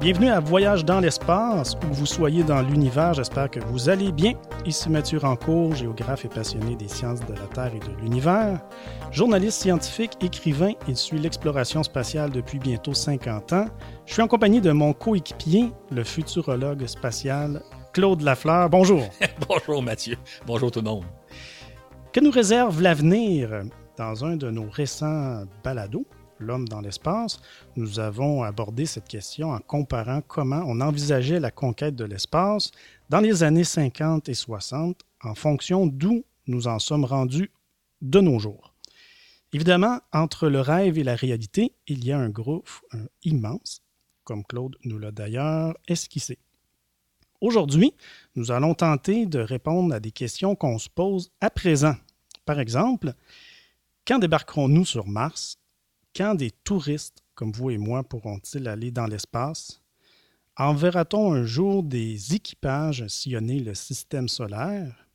Bienvenue à Voyage dans l'espace, où vous soyez dans l'univers, j'espère que vous allez bien. Ici Mathieu Rancourt, géographe et passionné des sciences de la Terre et de l'univers. Journaliste scientifique, écrivain, il suit l'exploration spatiale depuis bientôt 50 ans. Je suis en compagnie de mon coéquipier, le futurologue spatial Claude Lafleur. Bonjour. Bonjour Mathieu. Bonjour tout le monde. Que nous réserve l'avenir dans un de nos récents balados? L'homme dans l'espace, nous avons abordé cette question en comparant comment on envisageait la conquête de l'espace dans les années 50 et 60 en fonction d'où nous en sommes rendus de nos jours. Évidemment, entre le rêve et la réalité, il y a un groupe immense, comme Claude nous l'a d'ailleurs esquissé. Aujourd'hui, nous allons tenter de répondre à des questions qu'on se pose à présent. Par exemple, quand débarquerons-nous sur Mars quand des touristes comme vous et moi pourront-ils aller dans l'espace? Enverra-t-on un jour des équipages sillonner le système solaire?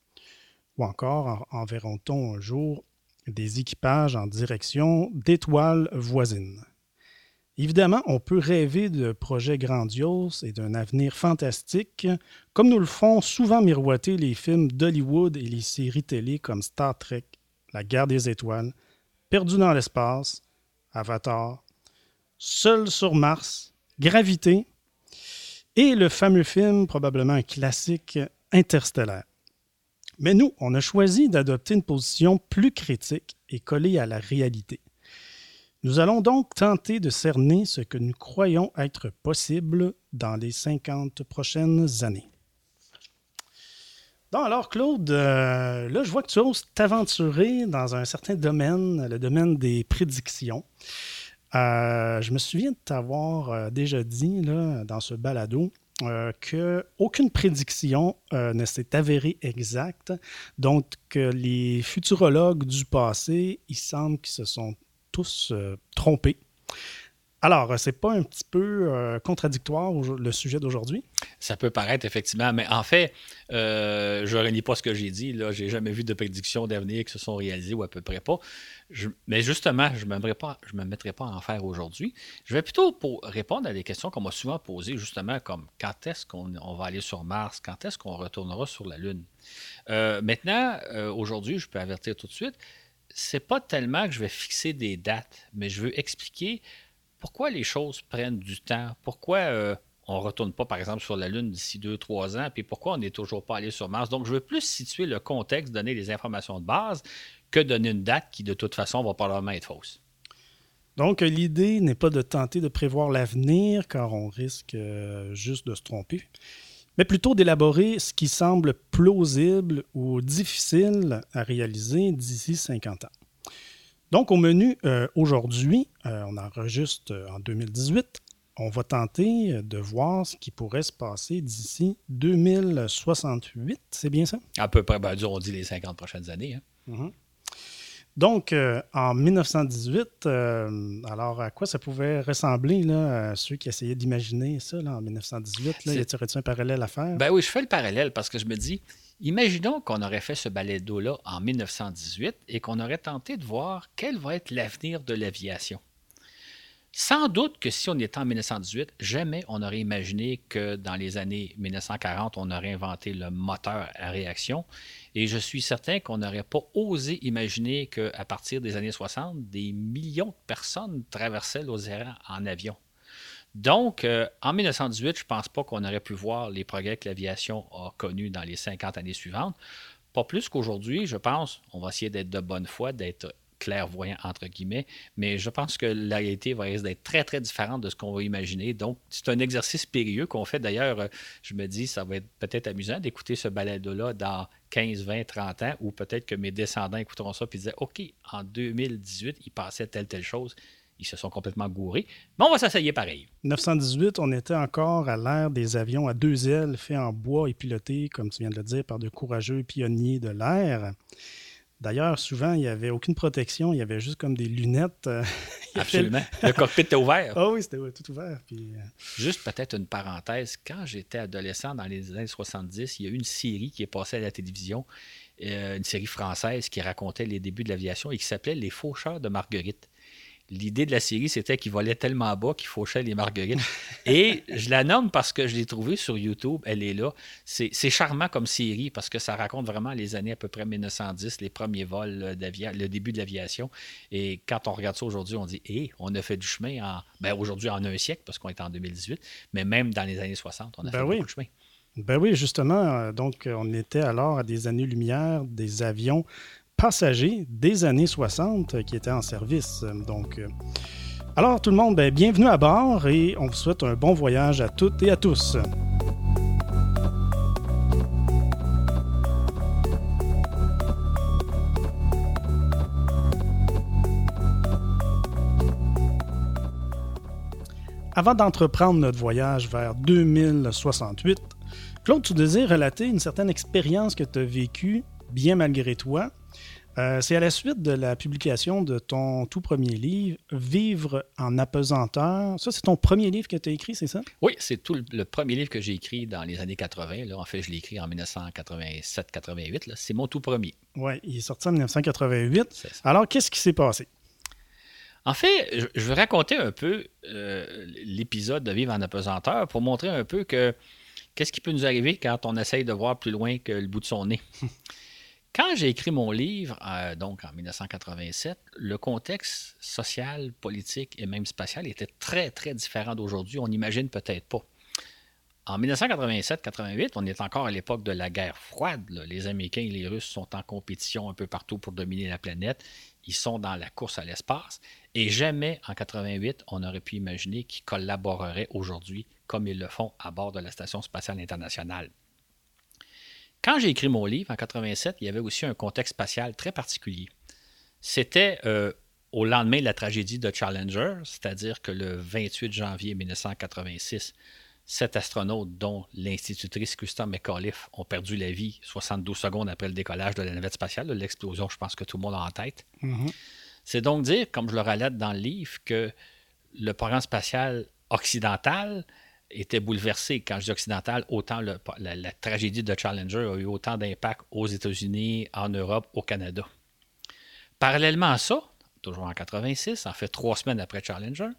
Ou encore enverra-t-on un jour des équipages en direction d'étoiles voisines? Évidemment, on peut rêver de projets grandioses et d'un avenir fantastique, comme nous le font souvent miroiter les films d'Hollywood et les séries télé comme Star Trek, La guerre des étoiles, Perdu dans l'espace, Avatar, Seul sur Mars, Gravité et le fameux film, probablement un classique, Interstellaire. Mais nous, on a choisi d'adopter une position plus critique et collée à la réalité. Nous allons donc tenter de cerner ce que nous croyons être possible dans les 50 prochaines années. Alors, Claude, euh, là, je vois que tu oses t'aventurer dans un certain domaine, le domaine des prédictions. Euh, je me souviens de t'avoir euh, déjà dit dans ce balado qu'aucune prédiction ne s'est avérée exacte. Donc, que les futurologues du passé, il semble qu'ils se sont tous trompés. Alors, c'est pas un petit peu euh, contradictoire le sujet d'aujourd'hui? Ça peut paraître effectivement, mais en fait, euh, je ne renie pas ce que j'ai dit. Je n'ai jamais vu de prédictions d'avenir qui se sont réalisées ou à peu près pas. mais justement, je ne me mettrai pas à en faire aujourd'hui. Je vais plutôt pour répondre à des questions qu'on m'a souvent posées, justement, comme quand est-ce qu'on va aller sur Mars, quand est-ce qu'on retournera sur la Lune. Euh, maintenant, aujourd'hui, je peux avertir tout de suite, c'est pas tellement que je vais fixer des dates, mais je veux expliquer pourquoi les choses prennent du temps? Pourquoi euh, on ne retourne pas, par exemple, sur la Lune d'ici deux, trois ans? Puis pourquoi on n'est toujours pas allé sur Mars? Donc, je veux plus situer le contexte, donner les informations de base, que donner une date qui, de toute façon, va probablement être fausse. Donc, l'idée n'est pas de tenter de prévoir l'avenir, car on risque euh, juste de se tromper, mais plutôt d'élaborer ce qui semble plausible ou difficile à réaliser d'ici 50 ans. Donc, au menu euh, aujourd'hui, euh, on enregistre euh, en 2018. On va tenter de voir ce qui pourrait se passer d'ici 2068. C'est bien ça? À peu près, ben, on dit les 50 prochaines années. Hein. Mm-hmm. Donc, en 1918, alors à quoi ça pouvait ressembler là, à ceux qui essayaient d'imaginer ça en 1918? Là, y a-t-il un parallèle à faire? Ben oui, je fais le parallèle parce que je me dis, Imaginons qu'on aurait fait ce ballet là en 1918 et qu'on aurait tenté de voir quel va être l'avenir de l'aviation. Sans doute que si on était en 1918, jamais on aurait imaginé que dans les années 1940, on aurait inventé le moteur à réaction. Et je suis certain qu'on n'aurait pas osé imaginer qu'à partir des années 60, des millions de personnes traversaient l'océan en avion. Donc, euh, en 1918, je ne pense pas qu'on aurait pu voir les progrès que l'aviation a connus dans les 50 années suivantes. Pas plus qu'aujourd'hui, je pense, on va essayer d'être de bonne foi, d'être clairvoyant entre guillemets, mais je pense que la réalité va risquer d'être très très différente de ce qu'on va imaginer. Donc, c'est un exercice périlleux qu'on fait. D'ailleurs, euh, je me dis, ça va être peut-être amusant d'écouter ce balado-là dans 15, 20, 30 ans, ou peut-être que mes descendants écouteront ça et disaient, OK, en 2018, il passait telle, telle chose ils se sont complètement gourés. Mais on va s'essayer pareil. 1918, on était encore à l'ère des avions à deux ailes faits en bois et pilotés, comme tu viens de le dire, par de courageux pionniers de l'air. D'ailleurs, souvent, il n'y avait aucune protection, il y avait juste comme des lunettes. Euh, Absolument. Le cockpit était ouvert. Ah oui, c'était tout ouvert. Euh, juste peut-être une parenthèse. Quand j'étais adolescent dans les années 70, il y a eu une série qui est passée à la télévision, euh, une série française qui racontait les débuts de l'aviation et qui s'appelait Les Faucheurs de Marguerite. L'idée de la série, c'était qu'il volait tellement bas qu'il fauchait les marguerites. Et je la nomme parce que je l'ai trouvée sur YouTube. Elle est là. C'est charmant comme série parce que ça raconte vraiment les années à peu près 1910, les premiers vols, le début de l'aviation. Et quand on regarde ça aujourd'hui, on dit Hé, on a fait du chemin en. Ben, aujourd'hui, en un siècle, parce qu'on est en 2018. Mais même dans les années 60, on a ben fait oui. beaucoup de chemin. Ben oui, justement. Euh, donc, on était alors à des années-lumière des avions passagers des années 60 qui étaient en service. Donc, euh, alors tout le monde, ben, bienvenue à bord et on vous souhaite un bon voyage à toutes et à tous. Avant d'entreprendre notre voyage vers 2068, Claude, tu désires relater une certaine expérience que tu as vécue, bien malgré toi, euh, c'est à la suite de la publication de ton tout premier livre, Vivre en apesanteur. Ça, c'est ton premier livre que tu as écrit, c'est ça? Oui, c'est tout le, premier livre que j'ai écrit dans les années 80. Là. En fait, je l'ai écrit en 1987-88. C'est mon tout premier. Oui, il est sorti en 1988. Alors, qu'est-ce qui s'est passé? En fait, je, vais raconter un peu euh, l'épisode de Vivre en apesanteur pour montrer un peu que qu'est-ce qui peut nous arriver quand on essaye de voir plus loin que le bout de son nez. Quand j'ai écrit mon livre, euh, donc en 1987, le contexte social, politique et même spatial était très, très différent d'aujourd'hui. On n'imagine peut-être pas. En 1987-88, on est encore à l'époque de la guerre froide. Les Américains et les Russes sont en compétition un peu partout pour dominer la planète. Ils sont dans la course à l'espace. Et jamais en 88, on aurait pu imaginer qu'ils collaboreraient aujourd'hui comme ils le font à bord de la Station spatiale internationale. Quand j'ai écrit mon livre en 87, il y avait aussi un contexte spatial très particulier. C'était euh, au lendemain de la tragédie de Challenger, c'est-à-dire que le 28 janvier 1986, sept astronautes, dont l'institutrice Christa McAuliffe, ont perdu la vie 72 secondes après le décollage de la navette spatiale, l'explosion, je pense que tout le monde a en tête. Mm-hmm. C'est donc dire, comme je le relate dans le livre, que le programme spatial occidental était bouleversé. Quand je dis occidental, autant la, tragédie de Challenger a eu autant d'impact aux États-Unis, en Europe, au Canada. Parallèlement à ça, toujours en 86, en fait trois semaines après Challenger,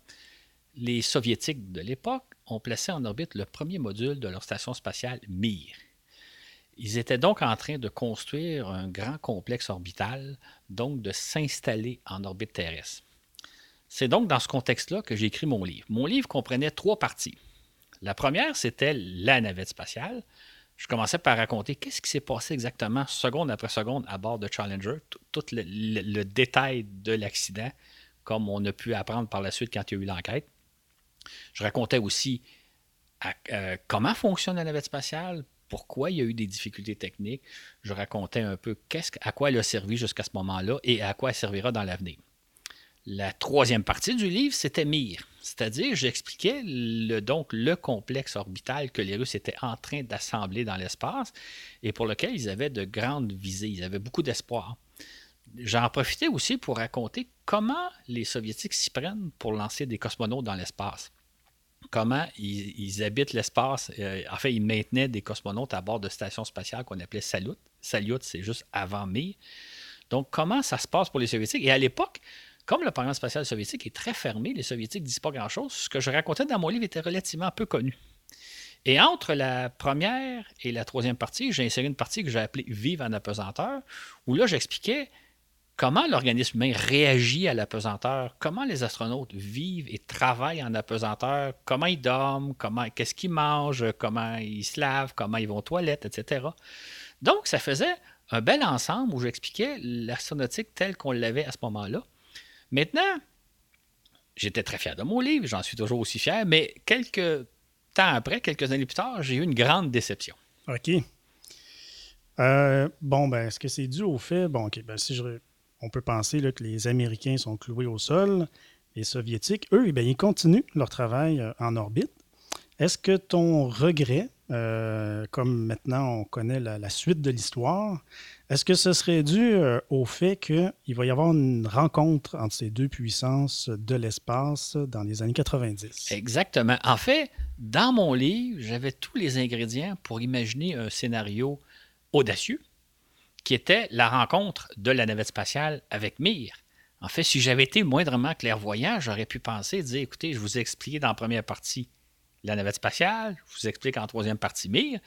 les Soviétiques de l'époque ont placé en orbite le premier module de leur station spatiale Mir. Ils étaient donc en train de construire un grand complexe orbital, donc de s'installer en orbite terrestre. C'est donc dans ce contexte-là que j'ai écrit mon livre. Mon livre comprenait trois parties. La première, c'était la navette spatiale. Je commençais par raconter qu'est-ce qui s'est passé exactement seconde après seconde à bord de Challenger, tout le, détail de l'accident, comme on a pu apprendre par la suite quand il y a eu l'enquête. Je racontais aussi euh, comment fonctionne la navette spatiale, pourquoi il y a eu des difficultés techniques. Je racontais un peu à quoi elle a servi jusqu'à ce moment-là et à quoi elle servira dans l'avenir. La troisième partie du livre, c'était Mir. C'est-à-dire, j'expliquais le, donc le complexe orbital que les Russes étaient en train d'assembler dans l'espace et pour lequel ils avaient de grandes visées, ils avaient beaucoup d'espoir. J'en profitais aussi pour raconter comment les Soviétiques s'y prennent pour lancer des cosmonautes dans l'espace. Comment ils, habitent l'espace. Euh, en fait, ils maintenaient des cosmonautes à bord de stations spatiales qu'on appelait Salut. Salut, c'est juste avant Mir. Donc, comment ça se passe pour les Soviétiques? Et à l'époque, comme le programme spatial soviétique est très fermé, les Soviétiques ne disent pas grand-chose, ce que je racontais dans mon livre était relativement peu connu. Et entre la première et la troisième partie, j'ai inséré une partie que j'ai appelée Vive en apesanteur, où là, j'expliquais comment l'organisme humain réagit à l'apesanteur, comment les astronautes vivent et travaillent en apesanteur, comment ils dorment, comment, qu'est-ce qu'ils mangent, comment ils se lavent, comment ils vont aux toilettes, etc. Donc, ça faisait un bel ensemble où j'expliquais l'astronautique telle qu'on l'avait à ce moment-là. Maintenant, j'étais très fier de mon livre, j'en suis toujours aussi fier, mais quelques temps après, quelques années plus tard, j'ai eu une grande déception. OK. Euh, bon, ben, est-ce que c'est dû au fait, bon, ben, si on peut penser que les Américains sont cloués au sol, les Soviétiques, eux, eh ils continuent leur travail euh, en orbite. Est-ce que ton regret, euh, comme maintenant on connaît la suite de l'histoire, est-ce que ce serait dû euh, au fait qu'il va y avoir une rencontre entre ces deux puissances de l'espace dans les années 90? Exactement. En fait, dans mon livre, j'avais tous les ingrédients pour imaginer un scénario audacieux qui était la rencontre de la navette spatiale avec Mir. En fait, si j'avais été moindrement clairvoyant, j'aurais pu penser, dire, écoutez, je vous ai expliqué dans la première partie la navette spatiale, je vous explique en troisième partie Mir.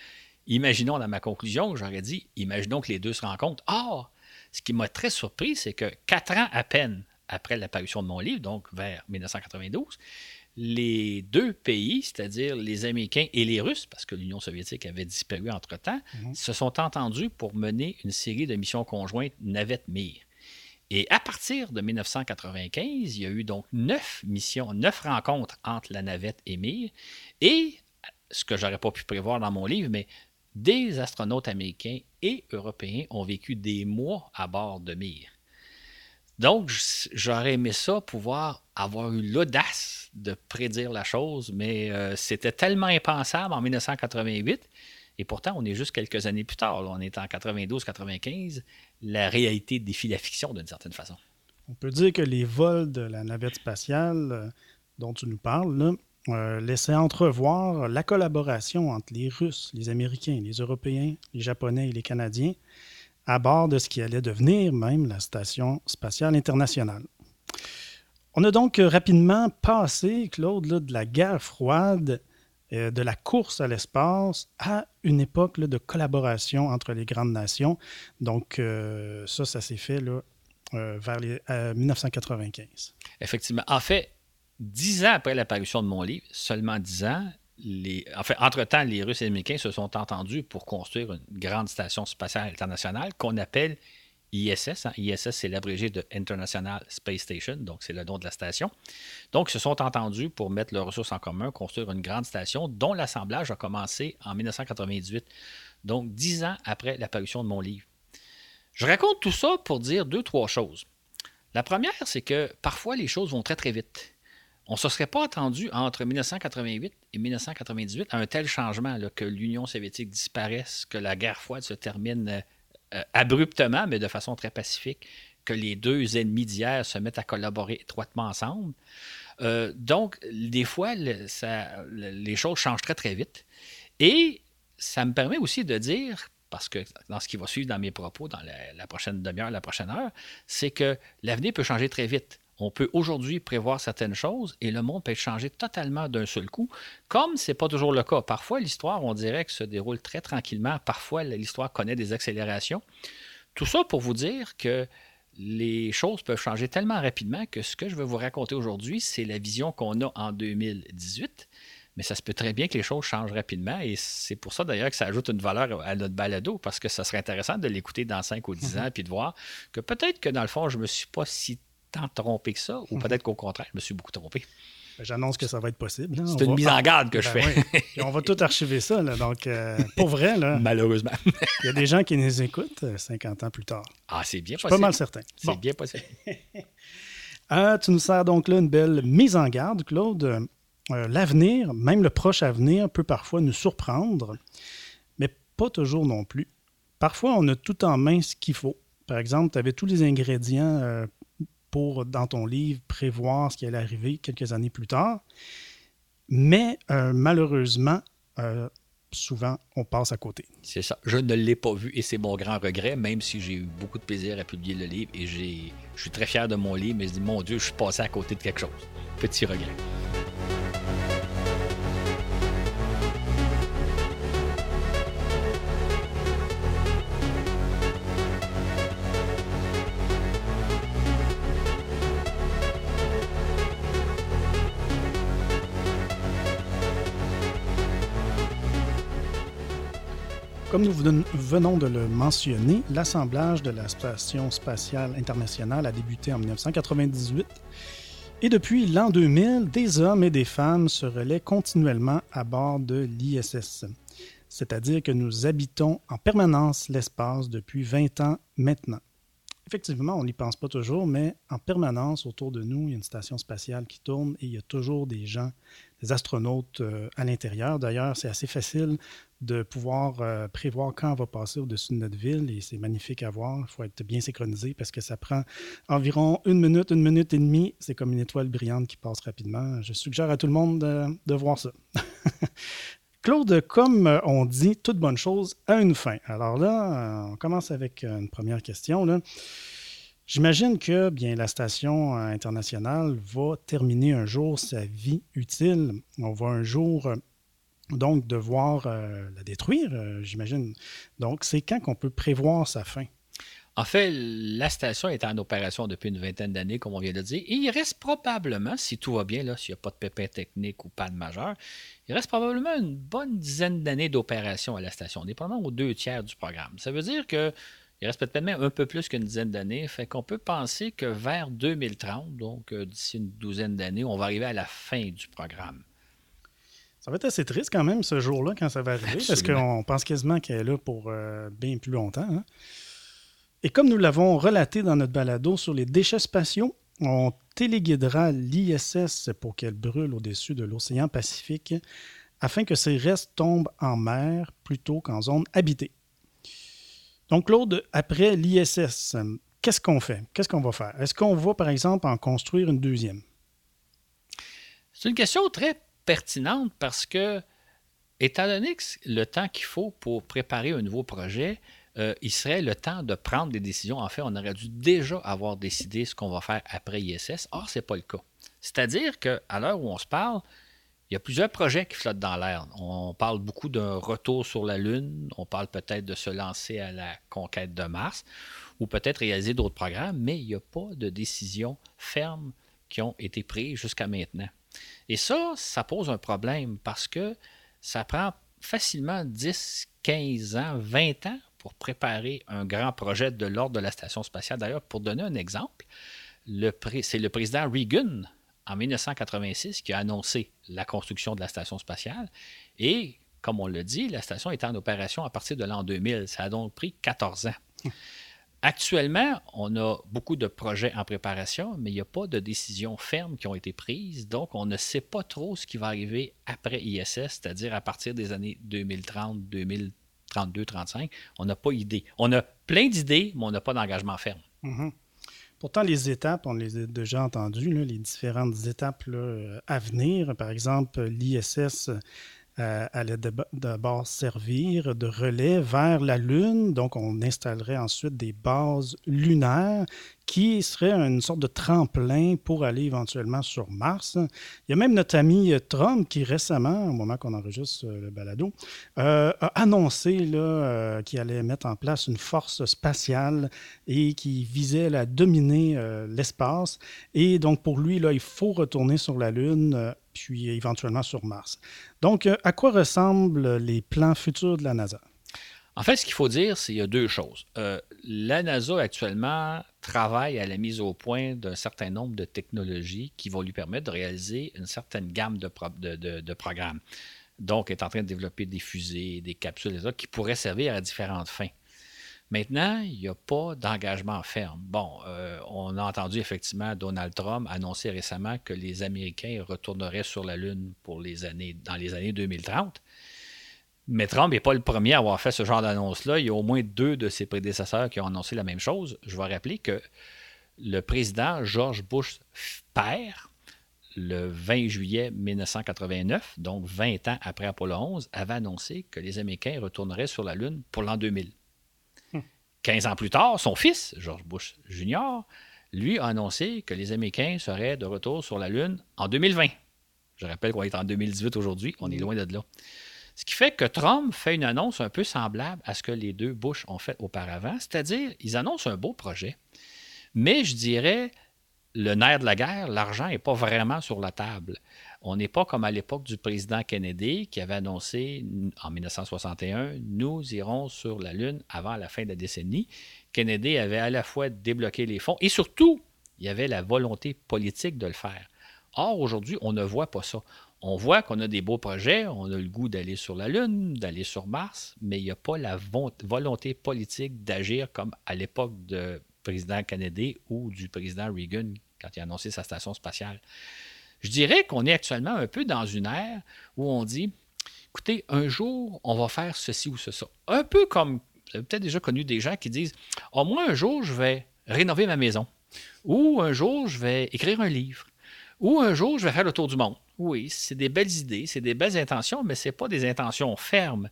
Imaginons dans ma conclusion, j'aurais dit, imaginons que les deux se rencontrent. Or, ce qui m'a très surpris, c'est que quatre ans à peine après l'apparition de mon livre, donc vers 1992, les deux pays, c'est-à-dire les Américains et les Russes, parce que l'Union soviétique avait disparu entre-temps, mhm. se sont entendus pour mener une série de missions conjointes navette-Mir. Et à partir de 1995, il y a eu donc neuf missions, neuf rencontres entre la navette et Mir. Et ce que j'aurais pas pu prévoir dans mon livre, mais des astronautes américains et européens ont vécu des mois à bord de Mir. Donc, j'aurais aimé ça, pouvoir avoir eu l'audace de prédire la chose, mais euh, c'était tellement impensable en 1988. Et pourtant, on est juste quelques années plus tard. on est en 92-95. La réalité défie la fiction d'une certaine façon. On peut dire que les vols de la navette spatiale euh, dont tu nous parles euh, laissaient entrevoir la collaboration entre les Russes, les Américains, les Européens, les Japonais et les Canadiens à bord de ce qui allait devenir même la Station spatiale internationale. On a donc rapidement passé, Claude, de la guerre froide, euh, de la course à l'espace, à une époque de collaboration entre les grandes nations. Donc, euh, ça, ça s'est fait euh, vers les, 1995. Effectivement. En fait, dix ans après l'apparition de mon livre, seulement dix ans, entre-temps, les Russes et les Américains se sont entendus pour construire une grande station spatiale internationale qu'on appelle ISS. Hein. ISS, c'est l'abrégé de International Space Station, donc c'est le nom de la station. Donc, ils se sont entendus pour mettre leurs ressources en commun, construire une grande station dont l'assemblage a commencé en 1998, donc dix ans après l'apparition de mon livre. Je raconte tout ça pour dire deux, trois choses. La première, c'est que parfois les choses vont très, très vite. On ne se serait pas attendu entre 1988 et 1998 à un tel changement, que l'Union soviétique disparaisse, que la guerre froide se termine euh, euh, abruptement, mais de façon très pacifique, que les deux ennemis d'hier se mettent à collaborer étroitement ensemble. Euh, donc, des fois, les choses changent très, très vite. Et ça me permet aussi de dire, parce que dans ce qui va suivre dans mes propos, dans la, la prochaine demi-heure, la prochaine heure, c'est que l'avenir peut changer très vite on peut aujourd'hui prévoir certaines choses et le monde peut être changé totalement d'un seul coup, comme ce n'est pas toujours le cas. Parfois, l'histoire, on dirait que se déroule très tranquillement. Parfois, l'histoire connaît des accélérations. Tout ça pour vous dire que les choses peuvent changer tellement rapidement que ce que je veux vous raconter aujourd'hui, c'est la vision qu'on a en 2018. Mais ça se peut très bien que les choses changent rapidement et c'est pour ça d'ailleurs que ça ajoute une valeur à notre balado parce que ça serait intéressant de l'écouter dans 5 ou 10 ans et puis de voir que peut-être que dans le fond, je ne me suis pas si tant trompé que ça, ou mhm. peut-être qu'au contraire, je me suis beaucoup trompé. Ben, j'annonce que ça va être possible. Hein. C'est une mise en garde que je ben fais. on va tout archiver ça. donc, euh, pour vrai, là, malheureusement. il y a des gens qui nous écoutent 50 euh, ans plus tard. Ah, c'est bien possible. pas mal certain. C'est bien possible. Ah, tu nous sers donc là une belle mise en garde, Claude. Euh, l'avenir, même le proche avenir, peut parfois nous surprendre, mais pas toujours non plus. Parfois, on a tout en main ce qu'il faut. Par exemple, tu avais tous les ingrédients pour, dans ton livre, prévoir ce qui allait arriver quelques années plus tard. Mais euh, malheureusement, euh, souvent, on passe à côté. C'est ça. Je ne l'ai pas vu et c'est mon grand regret, même si j'ai eu beaucoup de plaisir à publier le livre et je suis très fier de mon livre, mais je dis, mon Dieu, je suis passé à côté de quelque chose. Petit regret. Comme nous venons de le mentionner, l'assemblage de la Station spatiale internationale a débuté en 1998 et depuis l'an 2000, des hommes et des femmes se relaient continuellement à bord de l'ISS. C'est-à-dire que nous habitons en permanence l'espace depuis 20 ans maintenant. Effectivement, on n'y pense pas toujours, mais en permanence autour de nous, il y a une station spatiale qui tourne et il y a toujours des gens, des astronautes euh, à l'intérieur. D'ailleurs, c'est assez facile de pouvoir euh, prévoir quand on va passer au-dessus de notre ville et c'est magnifique à voir. Il faut être bien synchronisé parce que ça prend environ une minute, une minute et demie. C'est comme une étoile brillante qui passe rapidement. Je suggère à tout le monde de, voir ça. Claude, comme on dit, toute bonne chose a une fin. Alors là, on commence avec une première question. J'imagine que bien la station internationale va terminer un jour sa vie utile. On va un jour donc devoir la détruire, j'imagine. Donc, c'est quand qu'on peut prévoir sa fin? En fait, la station est en opération depuis une vingtaine d'années, comme on vient de dire, et il reste probablement, si tout va bien, s'il n'y a pas de pépin technique ou panne majeure, il reste probablement une bonne dizaine d'années d'opération à la station. Probablement aux deux tiers du programme. Ça veut dire que il reste peut-être même un peu plus qu'une dizaine d'années. Fait qu'on peut penser que vers 2030, donc euh, d'ici une douzaine d'années, on va arriver à la fin du programme. Ça va être assez triste quand même ce jour-là quand ça va arriver, parce qu'on pense quasiment qu'elle est là pour euh, bien plus longtemps. Hein. Et comme nous l'avons relaté dans notre balado sur les déchets spatiaux, on téléguidera l'ISS pour qu'elle brûle au-dessus de l'océan Pacifique afin que ses restes tombent en mer plutôt qu'en zone habitée. Donc, Claude, après l'ISS, qu'est-ce qu'on fait? Qu'est-ce qu'on va faire? Est-ce qu'on va, par exemple, en construire une deuxième? C'est une question très pertinente parce que, étant donné que le temps qu'il faut pour préparer un nouveau projet, euh, il serait le temps de prendre des décisions. En fait, on aurait dû déjà avoir décidé ce qu'on va faire après ISS. Or, ce n'est pas le cas. C'est-à-dire qu'à l'heure où on se parle, il y a plusieurs projets qui flottent dans l'air. On parle beaucoup d'un retour sur la Lune, on parle peut-être de se lancer à la conquête de Mars, ou peut-être réaliser d'autres programmes, mais il n'y a pas de décisions fermes qui ont été prises jusqu'à maintenant. Et ça, ça pose un problème parce que ça prend facilement 10, 15 ans, 20 ans préparer un grand projet de l'ordre de la station spatiale. D'ailleurs, pour donner un exemple, c'est le président Reagan en 1986 qui a annoncé la construction de la station spatiale. Et, comme on l'a dit, la station est en opération à partir de l'an 2000. Ça a donc pris 14 ans. Actuellement, on a beaucoup de projets en préparation, mais il n'y a pas de décisions fermes qui ont été prises. Donc, on ne sait pas trop ce qui va arriver après ISS, c'est-à-dire à partir des années 2030, 2030. 32, 35. On n'a pas idée. On a plein d'idées, mais on n'a pas d'engagement ferme. Mhm. Pourtant, les étapes, on les a déjà entendues, les différentes étapes à venir. Par exemple, l'ISS allait d'abord servir de relais vers la Lune. Donc, on installerait ensuite des bases lunaires qui serait une sorte de tremplin pour aller éventuellement sur Mars. Il y a même notre ami Trump qui récemment, au moment qu'on enregistre euh, le balado, euh, a annoncé euh, qu'il allait mettre en place une force spatiale et qui visait à dominer l'espace. Et donc pour lui, là, il faut retourner sur la Lune puis éventuellement sur Mars. Donc, à quoi ressemblent les plans futurs de la NASA? En fait, ce qu'il faut dire, c'est qu'il y a deux choses. Euh, la NASA actuellement travaille à la mise au point d'un certain nombre de technologies qui vont lui permettre de réaliser une certaine gamme de, programmes. Donc, elle est en train de développer des fusées, des capsules, autres, qui pourraient servir à différentes fins. Maintenant, il n'y a pas d'engagement ferme. Bon, euh, on a entendu effectivement Donald Trump annoncer récemment que les Américains retourneraient sur la Lune pour les années, dans les années 2030. Mais Trump n'est pas le premier à avoir fait ce genre d'annonce-là. Il y a au moins deux de ses prédécesseurs qui ont annoncé la même chose. Je vais rappeler que le président George Bush père, le 20 juillet 1989, donc 20 ans après Apollo 11, avait annoncé que les Américains retourneraient sur la Lune pour l'an 2000. 15 ans plus tard, son fils, George Bush Jr., lui a annoncé que les Américains seraient de retour sur la Lune en 2020. Je rappelle qu'on est en 2018 aujourd'hui, on est loin de là. Ce qui fait que Trump fait une annonce un peu semblable à ce que les deux Bush ont fait auparavant, c'est-à-dire ils annoncent un beau projet, mais je dirais le nerf de la guerre, l'argent n'est pas vraiment sur la table. On n'est pas comme à l'époque du président Kennedy qui avait annoncé en 1961 nous irons sur la Lune avant la fin de la décennie. Kennedy avait à la fois débloqué les fonds et surtout, il y avait la volonté politique de le faire. Or, aujourd'hui, on ne voit pas ça on voit qu'on a des beaux projets, on a le goût d'aller sur la Lune, d'aller sur Mars, mais il n'y a pas la volonté politique d'agir comme à l'époque du président Kennedy ou du président Reagan quand il a annoncé sa station spatiale. Je dirais qu'on est actuellement un peu dans une ère où on dit, écoutez, un jour, on va faire ceci ou ceci. Un peu comme, vous avez peut-être déjà connu des gens qui disent, au moins un jour, je vais rénover ma maison. Ou un jour, je vais écrire un livre. Ou un jour, je vais faire le tour du monde. Oui, c'est des belles idées, c'est des belles intentions, mais ce n'est pas des intentions fermes.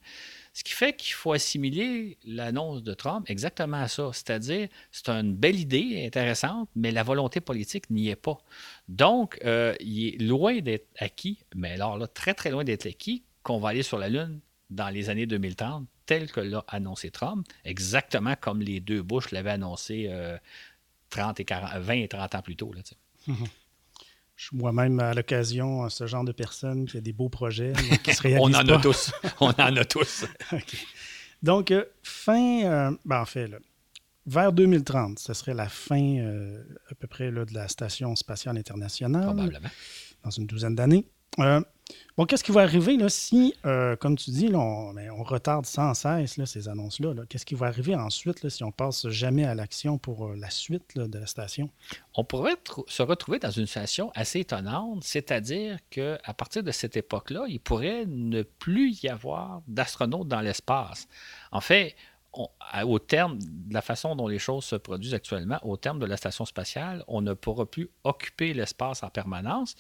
Ce qui fait qu'il faut assimiler l'annonce de Trump exactement à ça. C'est-à-dire, c'est une belle idée intéressante, mais la volonté politique n'y est pas. Donc, euh, il est loin d'être acquis, mais alors là, très, très loin d'être acquis, qu'on va aller sur la Lune dans les années 2030, tel que l'a annoncé Trump, exactement comme les deux Bush l'avaient annoncé 30 euh, et 20 et 30 ans plus tôt. Là, Je suis moi-même à l'occasion ce genre de personne qui a des beaux projets qui se réalisent. On en a tous. On en a tous. Donc, euh, fin. Euh, ben, en fait, vers 2030, ce serait la fin à peu près là, de la Station spatiale internationale. Probablement. Dans une douzaine d'années. Bon, qu'est-ce qui va arriver là, si, euh, comme tu dis, on, retarde sans cesse ces annonces-là? quest ce qui va arriver ensuite si on passe jamais à l'action pour euh, la suite de la station? On pourrait se retrouver dans une situation assez étonnante, c'est-à-dire qu'à partir de cette époque-là, il pourrait ne plus y avoir d'astronautes dans l'espace. En fait, au terme de la façon dont les choses se produisent actuellement, au terme de la station spatiale, on ne pourra plus occuper l'espace en permanence.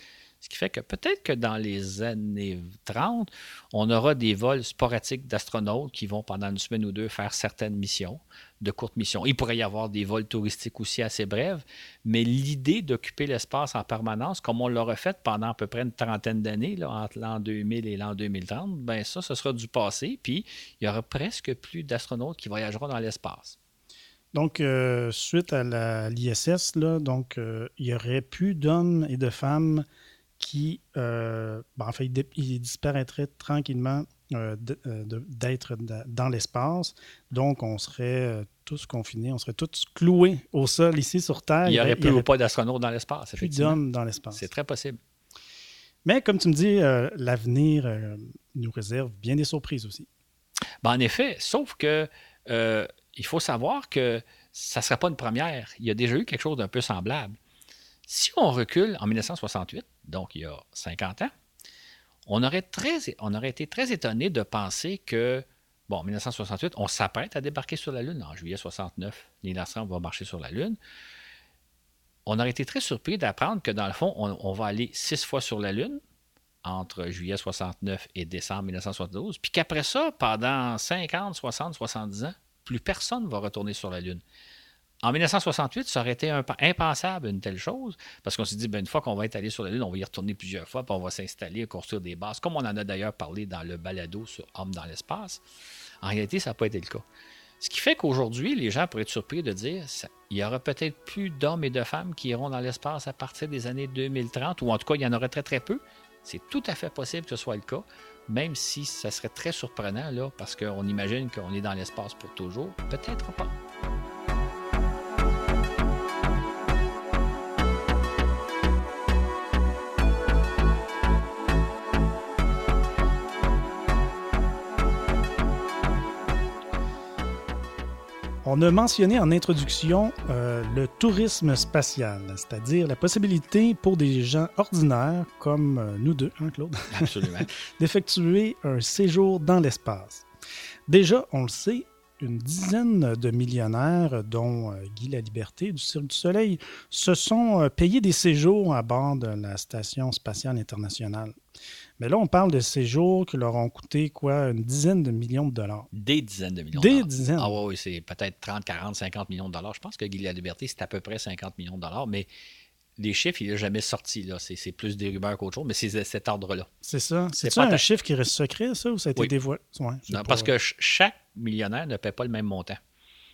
Ce qui fait que peut-être que dans les années 30, on aura des vols sporadiques d'astronautes qui vont pendant une semaine ou deux faire certaines missions, de courtes missions. Il pourrait y avoir des vols touristiques aussi assez brefs, mais l'idée d'occuper l'espace en permanence, comme on l'aurait fait pendant à peu près une trentaine d'années, entre l'an 2000 et l'an 2030, ben ça, ce sera du passé, puis il y aura presque plus d'astronautes qui voyageront dans l'espace. Donc, euh, suite à l'ISS, donc euh, il y aurait plus d'hommes et de femmes qui, euh, ben, en fait, il, disparaîtrait tranquillement euh, euh, d'être dans l'espace. Donc, on serait tous confinés, on serait tous cloués au sol ici sur Terre. Il n'y aurait plus ou pas d'astronautes dans l'espace, Plus d'hommes dans l'espace. C'est très possible. Mais comme tu me dis, l'avenir nous réserve bien des surprises aussi. Ben, en effet, sauf que il faut savoir que ça ne sera pas une première. Il y a déjà eu quelque chose d'un peu semblable. Si on recule en 1968, donc il y a 50 ans, on aurait, on été très étonné de penser que, bon, en 1968, on s'apprête à débarquer sur la Lune. En juillet 69, Neil Armstrong va marcher sur la Lune. On aurait été très surpris d'apprendre que, dans le fond, on, va aller six fois sur la Lune entre juillet 69 et décembre 1972, puis qu'après ça, pendant 50, 60, 70 ans, plus personne ne va retourner sur la Lune. En 1968, ça aurait été impensable une telle chose, parce qu'on s'est dit, ben, une fois qu'on va être allé sur la Lune, on va y retourner plusieurs fois, puis on va s'installer, construire des bases, comme on en a d'ailleurs parlé dans le balado sur Homme dans l'espace. En réalité, ça n'a pas été le cas. Ce qui fait qu'aujourd'hui, les gens pourraient être surpris de dire il y aura peut-être plus d'hommes et de femmes qui iront dans l'espace à partir des années 2030, ou en tout cas, il y en aurait très, très peu. C'est tout à fait possible que ce soit le cas, même si ça serait très surprenant, là, parce qu'on imagine qu'on est dans l'espace pour toujours. Peut-être pas. On a mentionné en introduction euh, le tourisme spatial, c'est-à-dire la possibilité pour des gens ordinaires comme euh, nous deux, hein, Claude, d'effectuer un séjour dans l'espace. Déjà, on le sait, une dizaine de millionnaires, dont euh, Guy Laliberté du Cirque du Soleil, se sont payés des séjours à bord de la Station spatiale internationale. Mais là, on parle de séjours qui leur ont coûté quoi, une dizaine de millions de dollars. Des dizaines de millions de dollars. Des dizaines. Ah oui, c'est peut-être 30, 40, 50 millions de dollars. Je pense que Guy La Liberté, c'est à peu près 50 millions de dollars, mais les chiffres, il n'est jamais sorti. Là. C'est, plus des rumeurs qu'autre chose, mais c'est cet ordre-là. C'est ça. C'est, pas un chiffre qui reste secret, ça, ou ça a été dévoilé? non, parce que chaque millionnaire ne paie pas le même montant.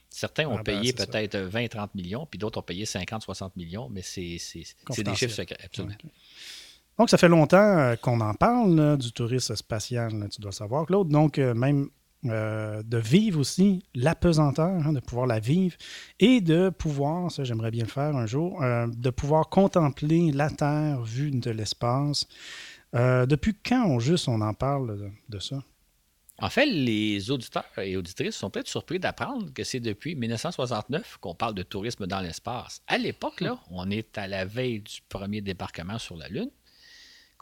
Certains ont ah, ben, payé peut-être 20-30 millions, puis d'autres ont payé 50-60 millions, mais c'est, des chiffres secrets, absolument. Donc, ça fait longtemps euh, qu'on en parle du tourisme spatial, tu dois savoir, Claude. Donc, euh, même euh, de vivre aussi la pesanteur, hein, de pouvoir la vivre et de pouvoir, ça j'aimerais bien le faire un jour, de pouvoir contempler la Terre vue de l'espace. depuis quand, juste, on en parle de, ça? En fait, les auditeurs et auditrices sont peut-être surpris d'apprendre que c'est depuis 1969 qu'on parle de tourisme dans l'espace. À l'époque, là, on est à la veille du premier débarquement sur la Lune.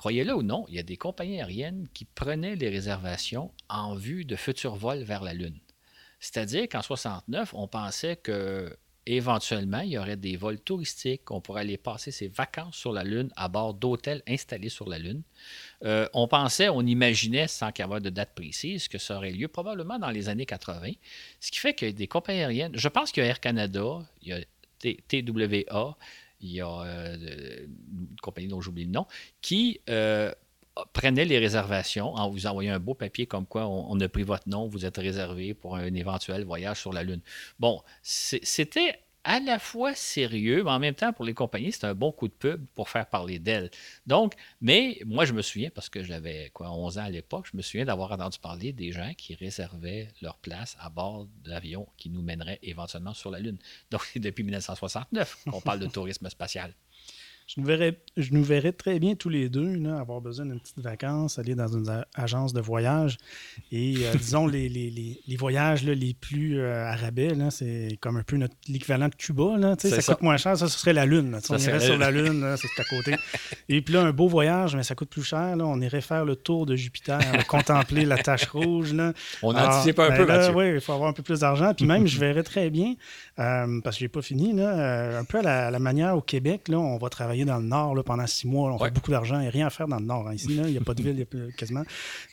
Croyez-le ou non, il y a des compagnies aériennes qui prenaient les réservations en vue de futurs vols vers la Lune. C'est-à-dire qu'en 69, on pensait que éventuellement, il y aurait des vols touristiques. On pourrait aller passer ses vacances sur la Lune à bord d'hôtels installés sur la Lune. Euh, on pensait, on imaginait, sans qu'il y ait de date précise, que ça aurait lieu probablement dans les années 80. Ce qui fait que des compagnies aériennes, je pense qu'il y a Air Canada, il y a TWA, il y a euh, une compagnie dont j'oublie le nom, qui euh, prenait les réservations en vous envoyant un beau papier comme quoi on, a pris votre nom, vous êtes réservé pour un éventuel voyage sur la Lune. Bon, c'était à la fois sérieux, mais en même temps, pour les compagnies, c'est un bon coup de pub pour faire parler d'elles. Donc, mais moi, je me souviens, parce que j'avais quoi, 11 ans à l'époque, je me souviens d'avoir entendu parler des gens qui réservaient leur place à bord d'avions qui nous mèneraient éventuellement sur la Lune. Donc, c'est depuis 1969 qu'on parle de tourisme spatial. Je nous, verrais, je nous verrais très bien tous les deux avoir besoin d'une petite vacance, aller dans une agence de voyage. Et euh, disons, les, les, les, voyages les plus euh, arabais, c'est comme un peu l'équivalent de Cuba. Là, ça, ça, coûte moins cher, ça, ce serait la Lune. on irait sur la Lune, c'est à côté. Et puis là, un beau voyage, mais ça coûte plus cher. Là, on irait faire le tour de Jupiter, contempler la tache rouge. Là. On anticipe un ben peu, Oui, il faut avoir un peu plus d'argent. Puis même, je verrais très bien, euh, parce que je n'ai pas fini, là, un peu à la, la manière au Québec, là, on va travailler dans le Nord là, pendant six mois. On fait beaucoup d'argent. A rien à faire dans le Nord. Hein. Ici, il n'y a pas de ville, il y a quasiment.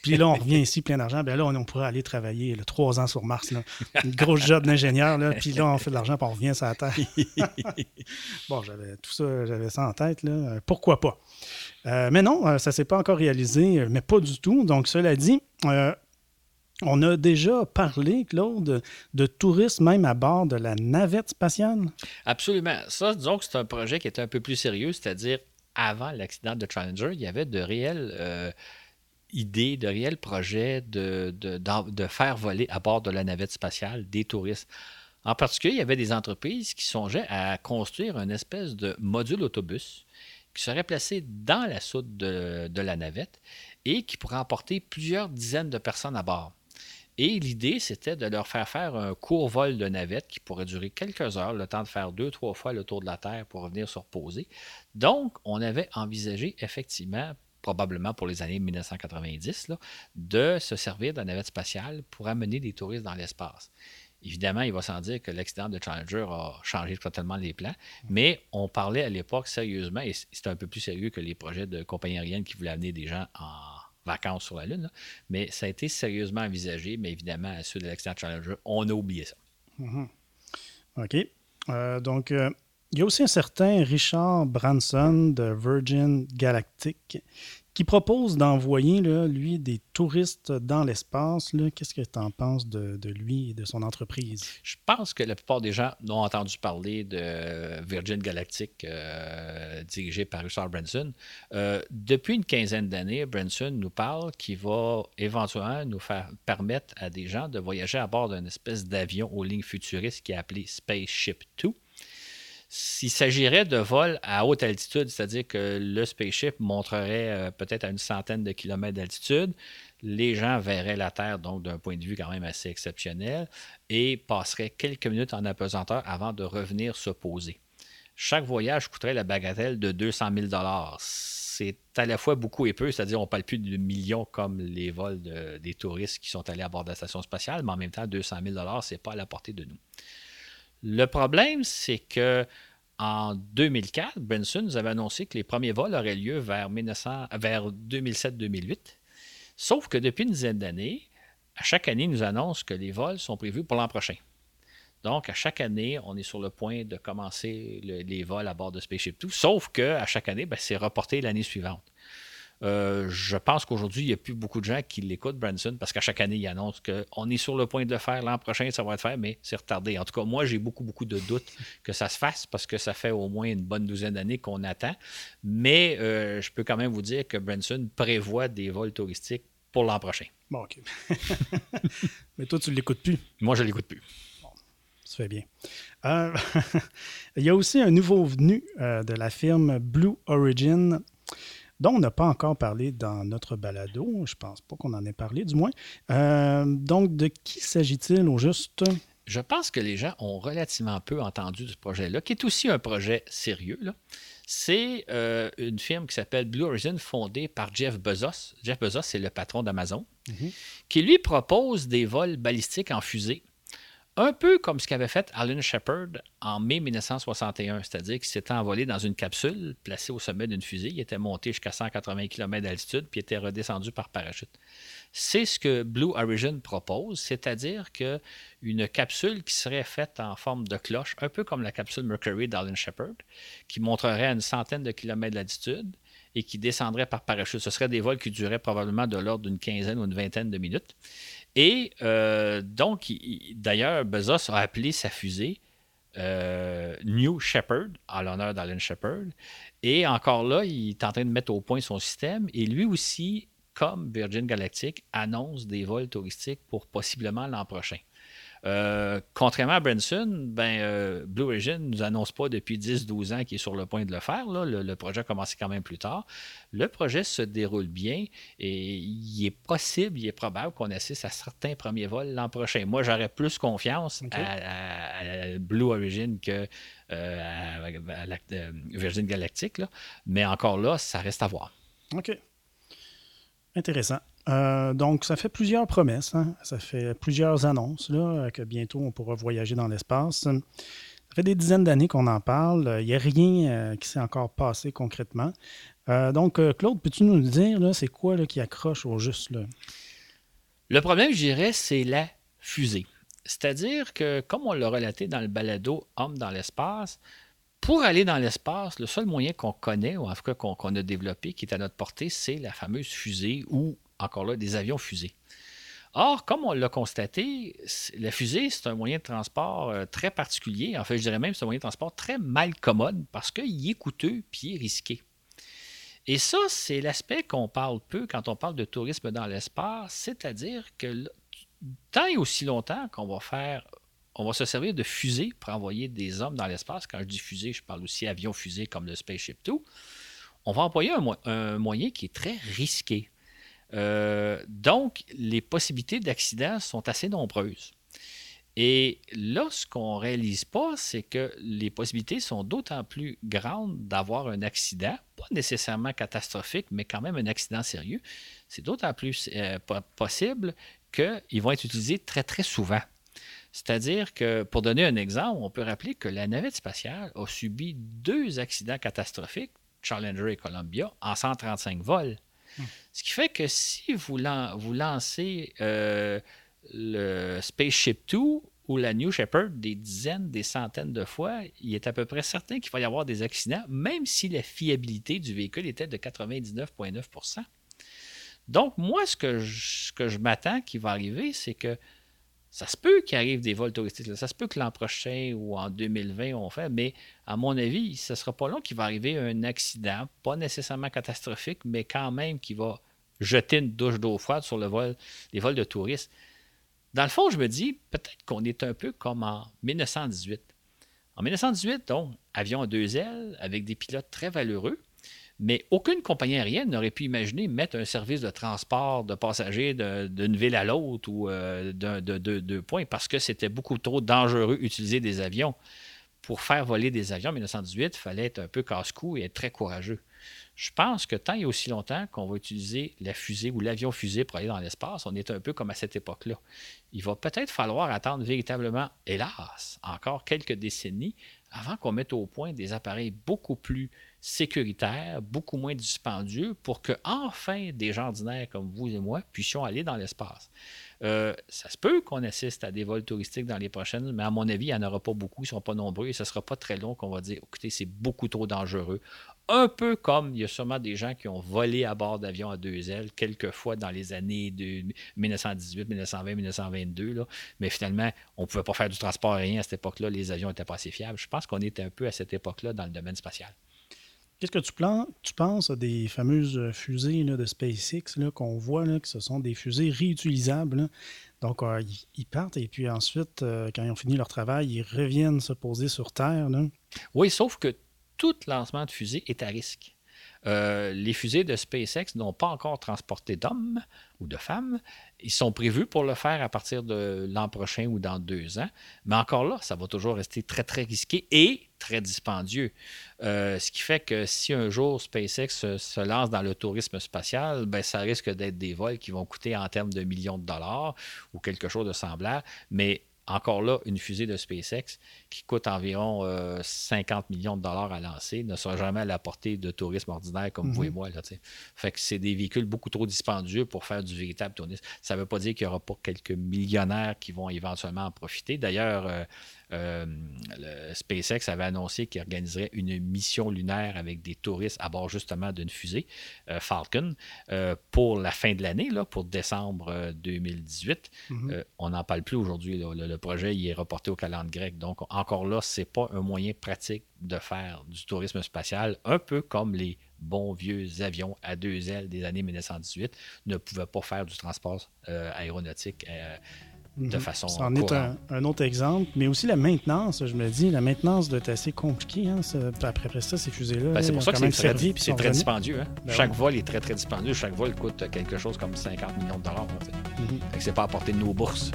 Puis là, on revient ici, plein d'argent. Bien là, on, pourrait aller travailler trois ans sur Mars. Une grosse job d'ingénieur. Puis là, on fait de l'argent, puis on revient sur la Terre. bon, j'avais tout ça, j'avais ça en tête. Là. Euh, pourquoi pas? Euh, mais non, euh, ça ne s'est pas encore réalisé, mais pas du tout. Donc, cela dit, on a déjà parlé, Claude, de tourisme même à bord de la navette spatiale. Absolument. Ça, disons que c'est un projet qui était un peu plus sérieux, c'est-à-dire avant l'accident de Challenger, il y avait de réelles euh, idées, de réels projets de, de, faire voler à bord de la navette spatiale des touristes. En particulier, il y avait des entreprises qui songeaient à construire une espèce de module autobus qui serait placé dans la soute de, de la navette et qui pourrait emporter plusieurs dizaines de personnes à bord. Et l'idée, c'était de leur faire faire un court vol de navette qui pourrait durer quelques heures, le temps de faire deux, trois fois le tour de la Terre pour revenir se reposer. Donc, on avait envisagé effectivement, probablement pour les années 1990, de se servir de la navette spatiale pour amener des touristes dans l'espace. Évidemment, il va sans dire que l'accident de Challenger a changé totalement les plans, mais on parlait à l'époque sérieusement, et c'était un peu plus sérieux que les projets de compagnies aériennes qui voulaient amener des gens en vacances sur la Lune. Mais ça a été sérieusement envisagé, mais évidemment, à ceux de l'accident Challenger, on a oublié ça. Mhm. OK. Euh, donc, euh, il y a aussi un certain Richard Branson de Virgin Galactic qui propose d'envoyer, lui, des touristes dans l'espace. Qu'est-ce que tu en penses de, lui et de son entreprise? Je pense que la plupart des gens ont entendu parler de Virgin Galactic euh, dirigé par Richard Branson. Euh, depuis une quinzaine d'années, Branson nous parle qu'il va éventuellement nous permettre à des gens de voyager à bord d'une espèce d'avion aux lignes futuristes qui est appelé Spaceship 2 s'il s'agirait de vols à haute altitude, c'est-à-dire que le spaceship montrerait euh, peut-être à une centaine de kilomètres d'altitude, les gens verraient la Terre donc d'un point de vue quand même assez exceptionnel et passeraient quelques minutes en apesanteur avant de revenir se poser. Chaque voyage coûterait la bagatelle de 200 000 C'est à la fois beaucoup et peu, c'est-à-dire on ne parle plus de millions comme les vols des touristes qui sont allés à bord de la station spatiale, mais en même temps, 200 000 ce n'est pas à la portée de nous. Le problème, c'est que en 2004, Branson nous avait annoncé que les premiers vols auraient lieu vers, vers 2007-2008. Sauf que depuis une dizaine d'années, à chaque année, il nous annonce que les vols sont prévus pour l'an prochain. Donc, à chaque année, on est sur le point de commencer les vols à bord de Spaceship Two, sauf qu'à chaque année, ben, c'est reporté l'année suivante. Euh, je pense qu'aujourd'hui, il n'y a plus beaucoup de gens qui l'écoutent, Branson, parce qu'à chaque année, il annonce qu'on est sur le point de le faire. L'an prochain, ça va être fait, mais c'est retardé. En tout cas, moi, j'ai beaucoup, beaucoup de doutes que ça se fasse parce que ça fait au moins une bonne douzaine d'années qu'on attend. Mais euh, je peux quand même vous dire que Branson prévoit des vols touristiques pour l'an prochain. Bon, OK. mais toi, tu ne l'écoutes plus? Moi, je ne l'écoute plus. Bon, ça fait bien. Euh, il y a aussi un nouveau venu de la firme Blue Origin dont on n'a pas encore parlé dans notre balado. Je pense pas qu'on en ait parlé, du moins. Euh, donc, de qui s'agit-il au juste? Je pense que les gens ont relativement peu entendu de ce projet-là, qui est aussi un projet sérieux. C'est euh, une firme qui s'appelle Blue Horizon, fondée par Jeff Bezos. Jeff Bezos, c'est le patron d'Amazon, mhm. qui lui propose des vols balistiques en fusée Un peu comme ce qu'avait fait Alan Shepard en mai 1961, c'est-à-dire qu'il s'était envolé dans une capsule placée au sommet d'une fusée. Il était monté jusqu'à 180 km d'altitude puis était redescendu par parachute. C'est ce que Blue Origin propose, c'est-à-dire qu'une capsule qui serait faite en forme de cloche, un peu comme la capsule Mercury d'Alan Shepard, qui montrerait à une centaine de kilomètres d'altitude et qui descendrait par parachute. Ce seraient des vols qui dureraient probablement de l'ordre d'une quinzaine ou une vingtaine de minutes. Et euh, donc, d'ailleurs, Bezos a appelé sa fusée euh, New Shepard, en l'honneur d'Alan Shepard. Et encore là, il est en train de mettre au point son système. Et lui aussi, comme Virgin Galactic, annonce des vols touristiques pour possiblement l'an prochain. Euh, contrairement à Branson, ben, euh, Blue Origin ne nous annonce pas depuis 10-12 ans qu'il est sur le point de le faire. Le, projet a commencé quand même plus tard. Le projet se déroule bien et il est possible, il est probable qu'on assiste à certains premiers vols l'an prochain. Moi, j'aurais plus confiance à, Blue Origin que euh, à, Virgin Galactic. Mais encore là, ça reste à voir. OK. Intéressant. Euh, donc, ça fait plusieurs promesses, hein. ça fait plusieurs annonces là, que bientôt on pourra voyager dans l'espace. Ça fait des dizaines d'années qu'on en parle. Il n'y a rien euh, qui s'est encore passé concrètement. Euh, donc, Claude, peux-tu nous dire, c'est quoi qui accroche au juste? Le problème, je dirais, c'est la fusée. C'est-à-dire que, comme on l'a relaté dans le balado Homme dans l'espace, pour aller dans l'espace, le seul moyen qu'on connaît, ou en tout cas qu'on a développé, qui est à notre portée, c'est la fameuse fusée ou encore là, des avions fusées. Or, comme on l'a constaté, la fusée, c'est un moyen de transport euh, très particulier. En fait, je dirais même que c'est un moyen de transport très mal commode parce qu'il est coûteux puis risqué. Et ça, c'est l'aspect qu'on parle peu quand on parle de tourisme dans l'espace, c'est-à-dire que tant et aussi longtemps qu'on va faire, on va se servir de fusées pour envoyer des hommes dans l'espace. Quand je dis fusée, je parle aussi avion fusée comme le Spaceship Two. On va employer un moyen qui est très risqué. Euh, donc, les possibilités d'accident sont assez nombreuses. Et là, ce qu'on ne réalise pas, c'est que les possibilités sont d'autant plus grandes d'avoir un accident, pas nécessairement catastrophique, mais quand même un accident sérieux. C'est d'autant plus euh, possible qu'ils vont être utilisés très, très souvent. C'est-à-dire que, pour donner un exemple, on peut rappeler que la navette spatiale a subi deux accidents catastrophiques, Challenger et Columbia, en 135 vols. Ce qui fait que si vous, lancez euh, le Spaceship 2 ou la New Shepard des dizaines, des centaines de fois, il est à peu près certain qu'il va y avoir des accidents, même si la fiabilité du véhicule était de 99,9% Donc, moi, ce que je m'attends qui va arriver, c'est que ça se peut qu'il arrive des vols touristiques. Ça se peut que l'an prochain ou en 2020, on fait, mais à mon avis, ce ne sera pas long qu'il va arriver un accident, pas nécessairement catastrophique, mais quand même qui va jeter une douche d'eau froide sur les vols de touristes. Dans le fond, je me dis, peut-être qu'on est un peu comme en 1918. En 1918, donc, avion à deux ailes avec des pilotes très valeureux. Mais aucune compagnie aérienne n'aurait pu imaginer mettre un service de transport de passagers d'une ville à l'autre ou euh, de deux points parce que c'était beaucoup trop dangereux d'utiliser des avions. Pour faire voler des avions en 1918, il fallait être un peu casse-cou et être très courageux. Je pense que tant et aussi longtemps qu'on va utiliser la fusée ou l'avion fusée pour aller dans l'espace, on est un peu comme à cette époque-là. Il va peut-être falloir attendre véritablement, hélas, encore quelques décennies avant qu'on mette au point des appareils beaucoup plus sécuritaire, beaucoup moins dispendieux pour que enfin des gens ordinaires comme vous et moi puissions aller dans l'espace. Euh, ça se peut qu'on assiste à des vols touristiques dans les prochaines, mais à mon avis, il n'y en aura pas beaucoup, ils ne seront pas nombreux et ce ne sera pas très long qu'on va dire écoutez, c'est beaucoup trop dangereux. Un peu comme il y a sûrement des gens qui ont volé à bord d'avions à deux ailes, quelquefois dans les années de 1918, 1920, 1922. Là. Mais finalement, on ne pouvait pas faire du transport aérien à cette époque-là, les avions n'étaient pas assez fiables. Je pense qu'on est un peu à cette époque-là dans le domaine spatial. Qu'est-ce que tu, tu penses des fameuses fusées de SpaceX qu'on voit là, que ce sont des fusées réutilisables? Donc, euh, ils, partent et puis ensuite, euh, quand ils ont fini leur travail, ils reviennent se poser sur Terre. Oui, sauf que tout lancement de fusée est à risque. Euh, les fusées de SpaceX n'ont pas encore transporté d'hommes ou de femmes. Ils sont prévus pour le faire à partir de l'an prochain ou dans deux ans. Mais encore là, ça va toujours rester très, très risqué et très dispendieux. Euh, ce qui fait que si un jour SpaceX se, lance dans le tourisme spatial, ben, ça risque d'être des vols qui vont coûter en termes de millions de dollars ou quelque chose de semblable. Mais encore là, une fusée de SpaceX qui coûte environ 50 euh, millions de dollars à lancer ne sera jamais à la portée de tourisme ordinaire comme vous et mhm. moi. Là, fait que c'est des véhicules beaucoup trop dispendieux pour faire du véritable tourisme. Ça ne veut pas dire qu'il n'y aura pas quelques millionnaires qui vont éventuellement en profiter. D'ailleurs, euh, euh, SpaceX avait annoncé qu'il organiserait une mission lunaire avec des touristes à bord justement d'une fusée euh, Falcon euh, pour la fin de l'année, pour décembre 2018. Mhm. on n'en parle plus aujourd'hui. Le, projet il est reporté au calendrier grec. Donc encore là, ce n'est pas un moyen pratique de faire du tourisme spatial, un peu comme les bons vieux avions à deux ailes des années 1918 ne pouvaient pas faire du transport aéronautique de mhm. façon Ça en est un, autre exemple, mais aussi la maintenance, je me dis, la maintenance doit être assez compliquée. Hein, après ça, ces fusées-là, ben, c'est pour ça que c'est très, c'est très dispendieux. Hein. Ben chaque vol est très, très dispendieux. Chaque vol coûte quelque chose comme 50 millions de dollars. Ce mhm. C'est pas à portée de nos bourses.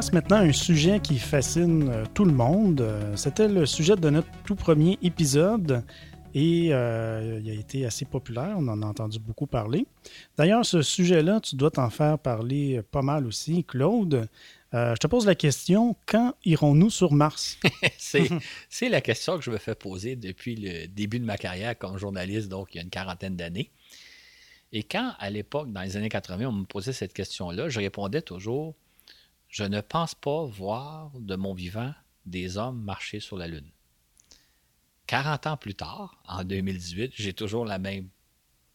Place maintenant un sujet qui fascine euh, tout le monde. Euh, c'était le sujet de notre tout premier épisode et euh, il a été assez populaire. On en a entendu beaucoup parler. D'ailleurs, ce sujet-là, tu dois t'en faire parler pas mal aussi, Claude. je te pose la question, quand irons-nous sur Mars? C'est la question que je me fais poser depuis le début de ma carrière comme journaliste, donc il y a une quarantaine d'années. Et quand, à l'époque, dans les années 80, on me posait cette question-là, je répondais toujours je ne pense pas voir de mon vivant des hommes marcher sur la Lune. 40 ans plus tard, en 2018, j'ai toujours la même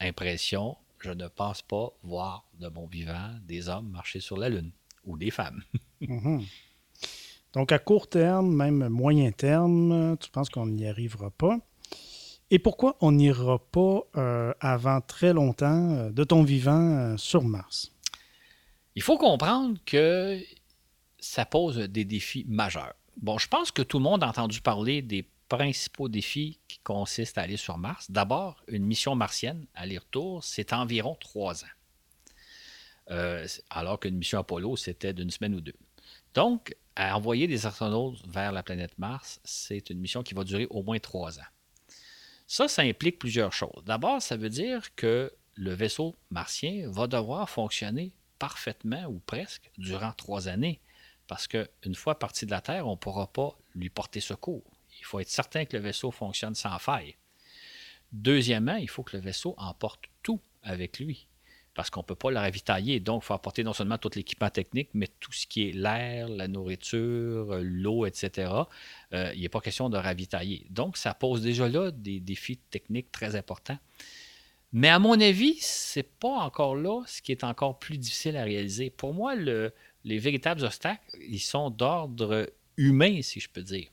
impression. Je ne pense pas voir de mon vivant des hommes marcher sur la Lune ou des femmes. Mhm. Donc, à court terme, même moyen terme, tu penses qu'on n'y arrivera pas. Et pourquoi on n'ira pas euh, avant très longtemps euh, de ton vivant euh, sur Mars? Il faut comprendre que ça pose des défis majeurs. Bon, je pense que tout le monde a entendu parler des principaux défis qui consistent à aller sur Mars. D'abord, une mission martienne, aller-retour, c'est environ trois ans. Euh, alors qu'une mission Apollo, c'était d'une semaine ou deux. Donc, à envoyer des astronautes vers la planète Mars, c'est une mission qui va durer au moins trois ans. Ça, ça implique plusieurs choses. D'abord, ça veut dire que le vaisseau martien va devoir fonctionner parfaitement ou presque durant trois années parce qu'une fois parti de la Terre, on ne pourra pas lui porter secours. Il faut être certain que le vaisseau fonctionne sans faille. Deuxièmement, il faut que le vaisseau emporte tout avec lui, parce qu'on ne peut pas le ravitailler. Donc, il faut apporter non seulement tout l'équipement technique, mais tout ce qui est l'air, la nourriture, l'eau, etc. Euh, il n'est pas question de ravitailler. Donc, ça pose déjà là des défis techniques très importants. Mais à mon avis, c'est pas encore là ce qui est encore plus difficile à réaliser. Pour moi, le, les véritables obstacles, ils sont d'ordre humain, si je peux dire.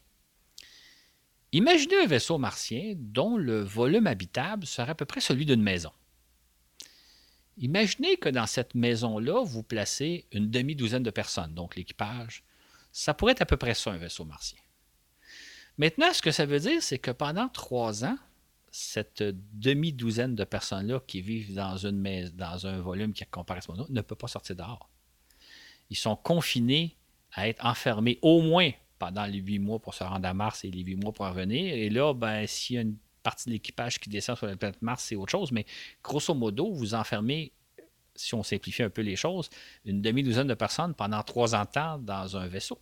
Imaginez un vaisseau martien dont le volume habitable serait à peu près celui d'une maison. Imaginez que dans cette maison-là, vous placez une demi-douzaine de personnes, donc l'équipage. Ça pourrait être à peu près ça, un vaisseau martien. Maintenant, ce que ça veut dire, c'est que pendant trois ans, cette demi-douzaine de personnes-là qui vivent dans, une dans un volume qui compare à ce moment-là ne peut pas sortir dehors ils sont confinés à être enfermés au moins pendant les huit mois pour se rendre à Mars et les huit mois pour revenir. Et là, ben, s'il y a une partie de l'équipage qui descend sur la planète Mars, c'est autre chose. Mais grosso modo, vous enfermez, si on simplifie un peu les choses, une demi-douzaine de personnes pendant trois ans de temps dans un vaisseau.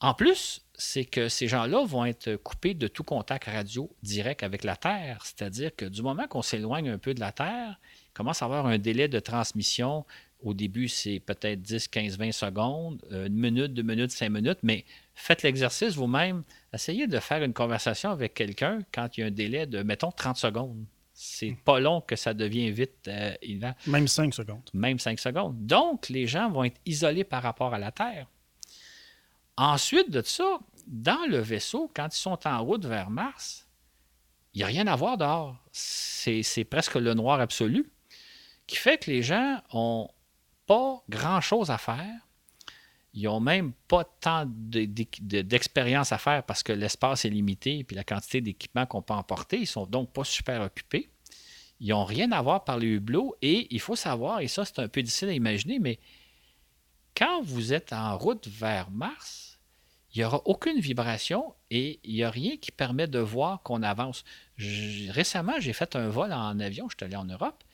En plus, c'est que ces gens-là vont être coupés de tout contact radio direct avec la Terre. C'est-à-dire que du moment qu'on s'éloigne un peu de la Terre, il commence à avoir un délai de transmission au début, c'est peut-être 10, 15, 20 secondes, euh, une minute, deux minutes, cinq minutes, mais faites l'exercice vous-même. Essayez de faire une conversation avec quelqu'un quand il y a un délai de, mettons, 30 secondes. C'est hmm. pas long que ça devient vite euh, Même 5 secondes. Même 5 secondes. Donc, les gens vont être isolés par rapport à la Terre. Ensuite de ça, dans le vaisseau, quand ils sont en route vers Mars, il n'y a rien à voir dehors. C'est presque le noir absolu, qui fait que les gens ont pas grand-chose à faire. Ils n'ont même pas tant d'expérience à faire parce que l'espace est limité et la quantité d'équipements qu'on peut emporter. Ils sont donc pas super occupés. Ils n'ont rien à voir par les hublots et il faut savoir, et ça c'est un peu difficile à imaginer, mais quand vous êtes en route vers Mars, il n'y aura aucune vibration et il n'y a rien qui permet de voir qu'on avance. récemment, j'ai fait un vol en avion, je suis allé en Europe,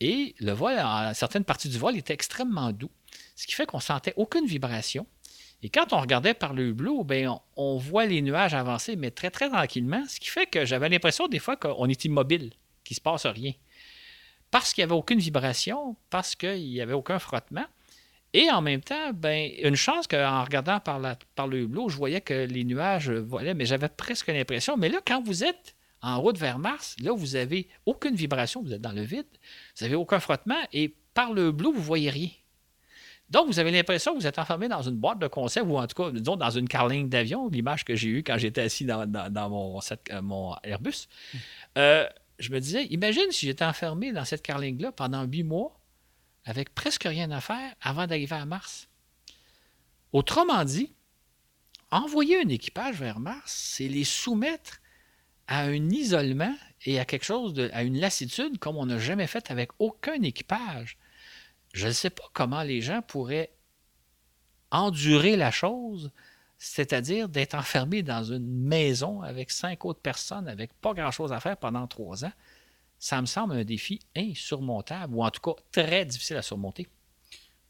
et le vol, en certaines parties du vol, était extrêmement doux, ce qui fait qu'on sentait aucune vibration. Et quand on regardait par le hublot, ben, on, voit les nuages avancer, mais très, très tranquillement, ce qui fait que j'avais l'impression des fois qu'on est immobile, qu'il ne se passe rien. Parce qu'il n'y avait aucune vibration, parce qu'il n'y avait aucun frottement. Et en même temps, ben, une chance qu'en regardant par le hublot, je voyais que les nuages volaient, mais j'avais presque l'impression. Mais là, quand vous êtes en route vers Mars, là, vous n'avez aucune vibration, vous êtes dans le vide, vous n'avez aucun frottement, et par le hublot, vous ne voyez rien. Donc, vous avez l'impression que vous êtes enfermé dans une boîte de conserve ou en tout cas, disons, dans une carlingue d'avion, l'image que j'ai eue quand j'étais assis dans, mon, euh, mon, Airbus. Euh, je me disais, imagine si j'étais enfermé dans cette carlingue-là pendant huit mois avec presque rien à faire avant d'arriver à Mars. Autrement dit, envoyer un équipage vers Mars, c'est les soumettre à un isolement et à quelque chose à une lassitude comme on n'a jamais fait avec aucun équipage. Je ne sais pas comment les gens pourraient endurer la chose, c'est-à-dire d'être enfermé dans une maison avec cinq autres personnes avec pas grand-chose à faire pendant trois ans. Ça me semble un défi insurmontable, ou en tout cas très difficile à surmonter.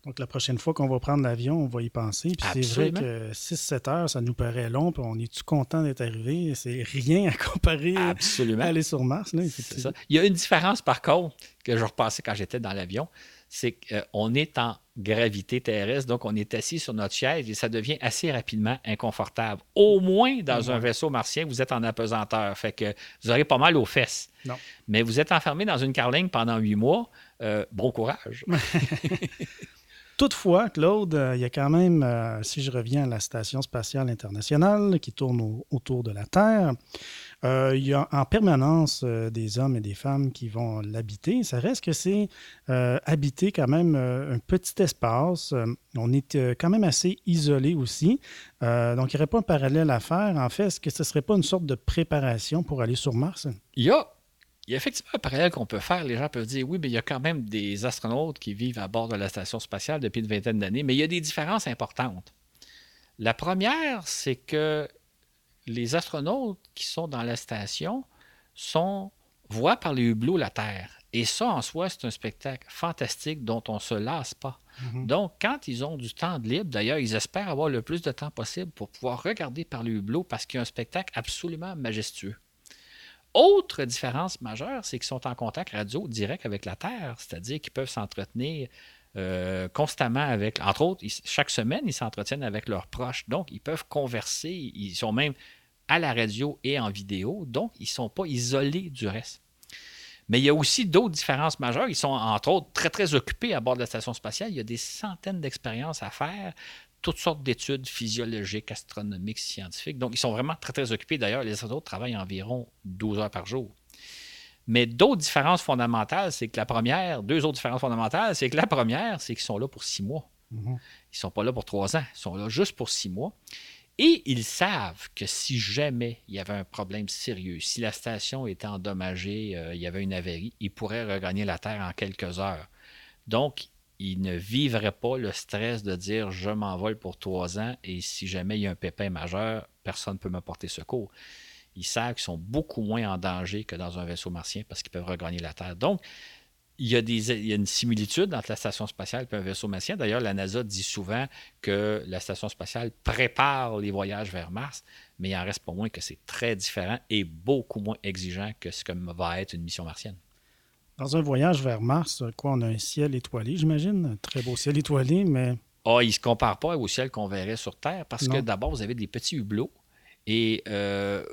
Donc, la prochaine fois qu'on va prendre l'avion, on va y penser. Puis c'est vrai que 6-7 heures, ça nous paraît long, puis on est-tu content d'être arrivé? C'est rien à comparer Absolument. à aller sur Mars. Là, ça. Il y a une différence, par contre, que je repassais quand j'étais dans l'avion c'est qu'on est en gravité terrestre, donc on est assis sur notre chaise et ça devient assez rapidement inconfortable. Au moins dans un vaisseau martien, vous êtes en apesanteur, fait que vous aurez pas mal aux fesses. Non. Mais vous êtes enfermé dans une carlingue pendant huit mois, euh, bon courage. Toutefois, Claude, euh, il y a quand même, euh, si je reviens à la Station spatiale internationale qui tourne autour de la Terre, euh, il y a en permanence des hommes et des femmes qui vont l'habiter. Ça reste que c'est habiter quand même un petit espace. on est quand même assez isolé aussi. donc, il n'y aurait pas un parallèle à faire. En fait, est-ce que ce ne serait pas une sorte de préparation pour aller sur Mars? Y a il y a effectivement un parallèle qu'on peut faire. Les gens peuvent dire oui, mais il y a quand même des astronautes qui vivent à bord de la station spatiale depuis une vingtaine d'années, mais il y a des différences importantes. La première, c'est que les astronautes qui sont dans la station sont, voient par les hublots la Terre. Et ça, en soi, c'est un spectacle fantastique dont on ne se lasse pas. Mm-hmm. Donc, quand ils ont du temps de libre, d'ailleurs, ils espèrent avoir le plus de temps possible pour pouvoir regarder par les hublots parce qu'il y a un spectacle absolument majestueux. Autre différence majeure, c'est qu'ils sont en contact radio direct avec la Terre, c'est-à-dire qu'ils peuvent s'entretenir euh, constamment avec, entre autres, chaque semaine, ils s'entretiennent avec leurs proches, donc ils peuvent converser, ils sont même à la radio et en vidéo, donc ils ne sont pas isolés du reste. Mais il y a aussi d'autres différences majeures. Ils sont, entre autres, très, très occupés à bord de la station spatiale. Il y a des centaines d'expériences à faire toutes sortes d'études physiologiques, astronomiques, scientifiques. Donc, ils sont vraiment très, très occupés. D'ailleurs, les astronautes travaillent environ 12 heures par jour. Mais d'autres différences fondamentales, c'est que la première, deux autres différences fondamentales, c'est que la première, c'est qu'ils sont là pour six mois. Mm-hmm. Ils ne sont pas là pour trois ans. Ils sont là juste pour six mois. Et ils savent que si jamais il y avait un problème sérieux, si la station était endommagée, euh, il y avait une avarie, ils pourraient regagner la Terre en quelques heures. Donc, il ne vivrait pas le stress de dire je m'envole pour trois ans et si jamais il y a un pépin majeur, personne ne peut me porter secours. Ils savent qu'ils sont beaucoup moins en danger que dans un vaisseau martien parce qu'ils peuvent regagner la Terre. Donc, il y, a il une similitude entre la station spatiale et un vaisseau martien. D'ailleurs, la NASA dit souvent que la station spatiale prépare les voyages vers Mars, mais il en reste pas moins que c'est très différent et beaucoup moins exigeant que ce que va être une mission martienne. Dans un voyage vers Mars, quoi, on a un ciel étoilé, j'imagine? Un très beau ciel étoilé, mais. Ah, il ne se compare pas au ciel qu'on verrait sur Terre parce que d'abord, vous avez des petits hublots et euh,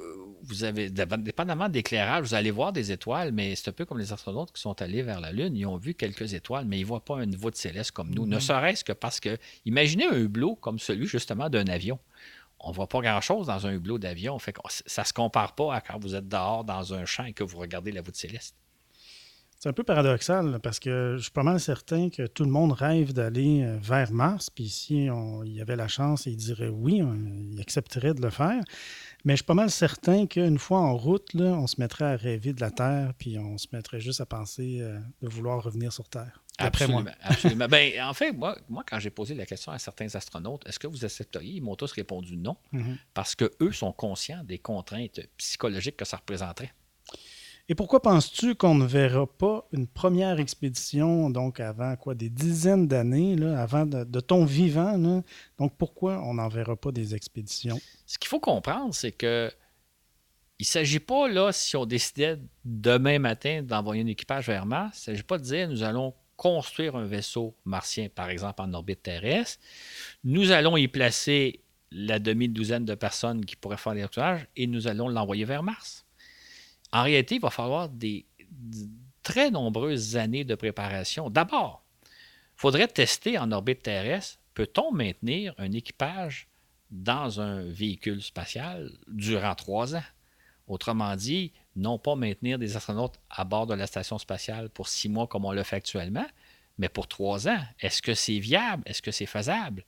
vous avez, dépendamment d'éclairage, vous allez voir des étoiles, mais c'est un peu comme les astronautes qui sont allés vers la Lune. Ils ont vu quelques étoiles, mais ils ne voient pas un niveau de céleste comme nous. Ne mm-hmm. serait-ce que parce que, imaginez un hublot comme celui justement d'un avion. On ne voit pas grand-chose dans un hublot d'avion. Fait ça ne se compare pas à quand vous êtes dehors dans un champ et que vous regardez la voûte céleste. C'est un peu paradoxal parce que je suis pas mal certain que tout le monde rêve d'aller euh, vers Mars. Puis si il y avait la chance, il dirait oui, il accepterait de le faire. Mais je suis pas mal certain qu'une fois en route, là, on se mettrait à rêver de la Terre, puis on se mettrait juste à penser euh, de vouloir revenir sur Terre. Après moi. Absolument. ben, en fait, moi, moi quand j'ai posé la question à certains astronautes, est-ce que vous accepteriez, ils m'ont tous répondu non, Mhm. parce qu'eux sont conscients des contraintes psychologiques que ça représenterait. Et pourquoi penses-tu qu'on ne verra pas une première expédition, donc avant quoi, des dizaines d'années, avant de, ton vivant? Donc pourquoi on n'en verra pas des expéditions? Ce qu'il faut comprendre, c'est que il ne s'agit pas, là, si on décidait demain matin d'envoyer un équipage vers Mars, il ne s'agit pas de dire nous allons construire un vaisseau martien, par exemple, en orbite terrestre. Nous allons y placer la demi-douzaine de personnes qui pourraient faire tournages et nous allons l'envoyer vers Mars. En réalité, il va falloir des, très nombreuses années de préparation. D'abord, il faudrait tester en orbite terrestre, peut-on maintenir un équipage dans un véhicule spatial durant trois ans? Autrement dit, non pas maintenir des astronautes à bord de la station spatiale pour six mois comme on le fait actuellement, mais pour trois ans. Est-ce que c'est viable? Est-ce que c'est faisable?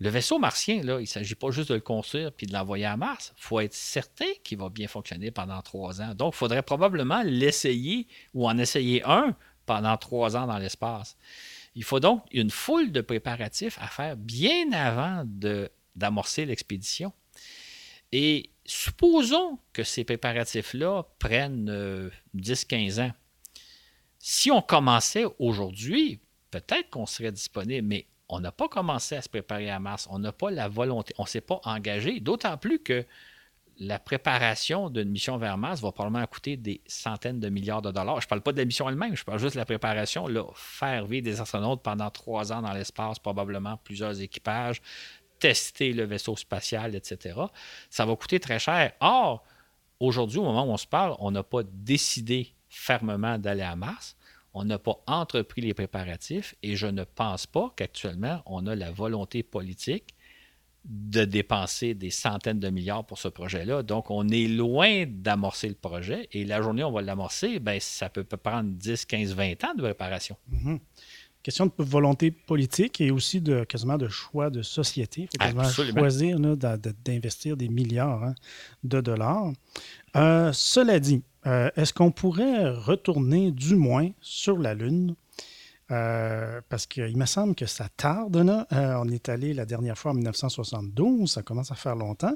Le vaisseau martien, il ne s'agit pas juste de le construire puis de l'envoyer à Mars. Il faut être certain qu'il va bien fonctionner pendant trois ans. Donc, il faudrait probablement l'essayer ou en essayer un pendant trois ans dans l'espace. Il faut donc une foule de préparatifs à faire bien avant d'amorcer l'expédition. Et supposons que ces préparatifs-là prennent euh, 10-15 ans. Si on commençait aujourd'hui, peut-être qu'on serait disponible, mais on n'a pas commencé à se préparer à Mars. On n'a pas la volonté, on ne s'est pas engagé, d'autant plus que la préparation d'une mission vers Mars va probablement coûter des centaines de milliards de dollars. Je ne parle pas de la mission elle-même, je parle juste de la préparation. Faire vivre des astronautes pendant trois ans dans l'espace, probablement plusieurs équipages, tester le vaisseau spatial, etc. Ça va coûter très cher. Or, aujourd'hui, au moment où on se parle, on n'a pas décidé fermement d'aller à Mars. On n'a pas entrepris les préparatifs et je ne pense pas qu'actuellement, on a la volonté politique de dépenser des centaines de milliards pour ce projet-là. Donc, on est loin d'amorcer le projet et la journée où on va l'amorcer, ben, ça peut prendre 10, 15, 20 ans de préparation. Mhm. Question de volonté politique et aussi de quasiment de choix de société. Il faut choisir d'investir des milliards hein, de dollars. Euh, cela dit, euh, est-ce qu'on pourrait retourner du moins sur la Lune? Euh, parce qu'il me semble que ça tarde. Euh, on est allé la dernière fois en 1972, ça commence à faire longtemps.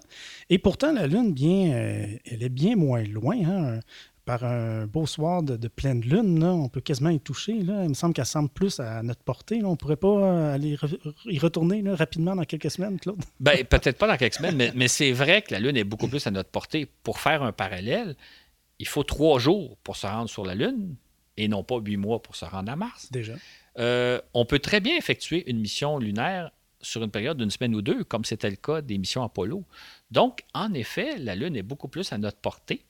Et pourtant, la Lune, bien, elle est bien moins loin. hein. Par un beau soir de, pleine lune, on peut quasiment y toucher. Il me semble qu'elle semble plus à notre portée. On ne pourrait pas aller y retourner rapidement dans quelques semaines, Claude? Ben, peut-être pas dans quelques semaines, mais c'est vrai que la Lune est beaucoup plus à notre portée. Pour faire un parallèle, il faut trois jours pour se rendre sur la Lune et non pas huit mois pour se rendre à Mars. Déjà. Euh, on peut très bien effectuer une mission lunaire sur une période d'une semaine ou deux, comme c'était le cas des missions Apollo. Donc, en effet, la Lune est beaucoup plus à notre portée.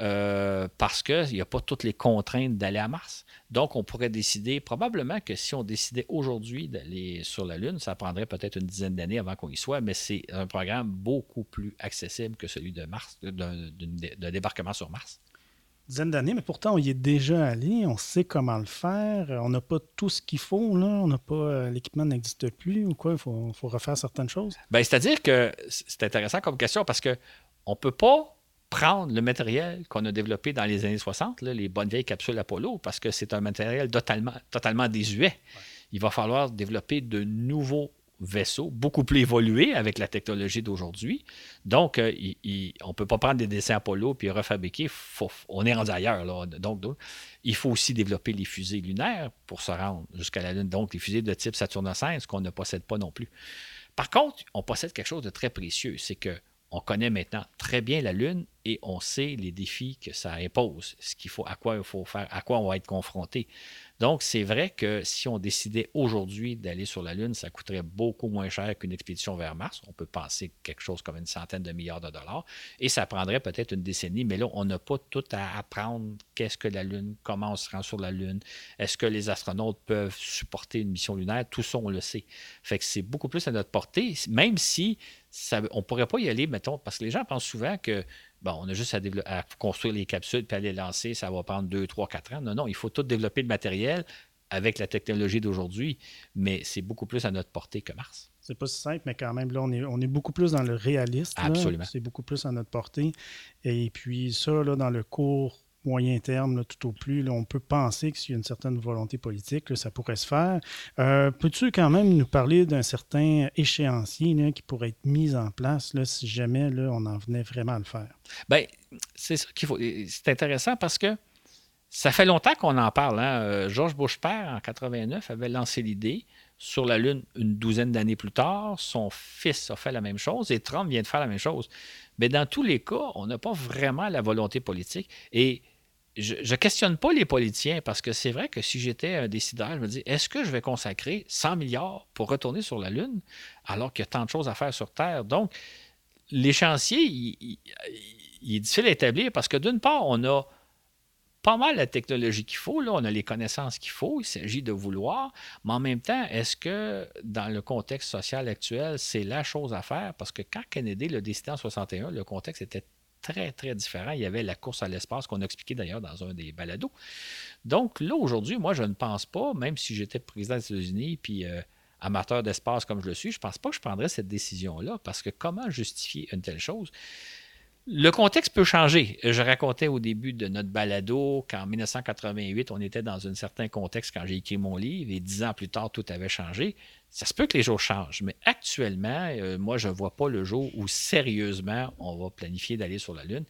Euh, parce qu'il n'y a pas toutes les contraintes d'aller à Mars. Donc, on pourrait décider, probablement que si on décidait aujourd'hui d'aller sur la Lune, ça prendrait peut-être une dizaine d'années avant qu'on y soit, mais c'est un programme beaucoup plus accessible que celui de Mars, d'un débarquement sur Mars. Dizaine d'années, mais pourtant, on y est déjà allé. On sait comment le faire. On n'a pas tout ce qu'il faut. Là. On n'a pas euh, l'équipement n'existe plus ou quoi. Il faut, faut refaire certaines choses. Ben, c'est-à-dire que c'est intéressant comme question parce que on peut pas prendre le matériel qu'on a développé dans les années 60, là, les bonnes vieilles capsules Apollo, parce que c'est un matériel totalement, totalement désuet. Il va falloir développer de nouveaux vaisseaux, beaucoup plus évolués avec la technologie d'aujourd'hui. Donc, euh, il- il- on ne peut pas prendre des dessins Apollo puis refabriquer. Faut- on est rendu ailleurs. là. Donc, donc, il faut aussi développer les fusées lunaires pour se rendre jusqu'à la Lune. Donc, les fusées de type Saturne V, ce qu'on ne possède pas non plus. Par contre, on possède quelque chose de très précieux, c'est que on connaît maintenant très bien la Lune et on sait les défis que ça impose, ce qu'il faut, à quoi il faut faire, à quoi on va être confronté. Donc, c'est vrai que si on décidait aujourd'hui d'aller sur la Lune, ça coûterait beaucoup moins cher qu'une expédition vers Mars. On peut penser quelque chose comme une centaine de milliards de dollars. Et ça prendrait peut-être une décennie, mais là, on n'a pas tout à apprendre. Qu'est-ce que la Lune? Comment on se rend sur la Lune? Est-ce que les astronautes peuvent supporter une mission lunaire? Tout ça, on le sait. Fait que c'est beaucoup plus à notre portée, même si on ne pourrait pas y aller, mettons, parce que les gens pensent souvent que bon, on a juste à, construire les capsules puis à les lancer, ça va prendre 2, 3, 4 ans. Non, non, il faut tout développer le matériel avec la technologie d'aujourd'hui, mais c'est beaucoup plus à notre portée que Mars. C'est pas si simple, mais quand même, là, on est, on est beaucoup plus dans le réaliste. Absolument. C'est beaucoup plus à notre portée. Et puis ça, là, dans le court moyen terme, tout au plus, on peut penser que s'il y a une certaine volonté politique, ça pourrait se faire. Euh, peux-tu quand même nous parler d'un certain échéancier qui pourrait être mis en place si jamais on en venait vraiment à le faire? Bien, c'est ça qu'il faut. C'est intéressant parce que ça fait longtemps qu'on en parle. Hein. Euh, George Bush père, en 89, avait lancé l'idée sur la Lune une douzaine d'années plus tard. Son fils a fait la même chose et Trump vient de faire la même chose. Mais dans tous les cas, on n'a pas vraiment la volonté politique. Et je ne questionne pas les politiciens parce que c'est vrai que si j'étais un décideur, je me dis est-ce que je vais consacrer 100 milliards pour retourner sur la Lune alors qu'il y a tant de choses à faire sur Terre? Donc, l'échéancier, il, il est difficile à établir parce que d'une part, on a pas mal la technologie qu'il faut, là, on a les connaissances qu'il faut, il s'agit de vouloir, mais en même temps, est-ce que dans le contexte social actuel, c'est la chose à faire? Parce que quand Kennedy l'a décidé en 61, le contexte était très, très différent. Il y avait la course à l'espace qu'on a expliqué d'ailleurs dans un des balados. Donc là, aujourd'hui, moi, je ne pense pas, même si j'étais président des États-Unis, puis euh, amateur d'espace comme je le suis, je ne pense pas que je prendrais cette décision-là, parce que comment justifier une telle chose? Le contexte peut changer. Je racontais au début de notre balado qu'en 1988, on était dans un certain contexte quand j'ai écrit mon livre et dix ans plus tard, tout avait changé. Ça se peut que les jours changent, mais actuellement, euh, moi, je ne vois pas le jour où sérieusement on va planifier d'aller sur la Lune.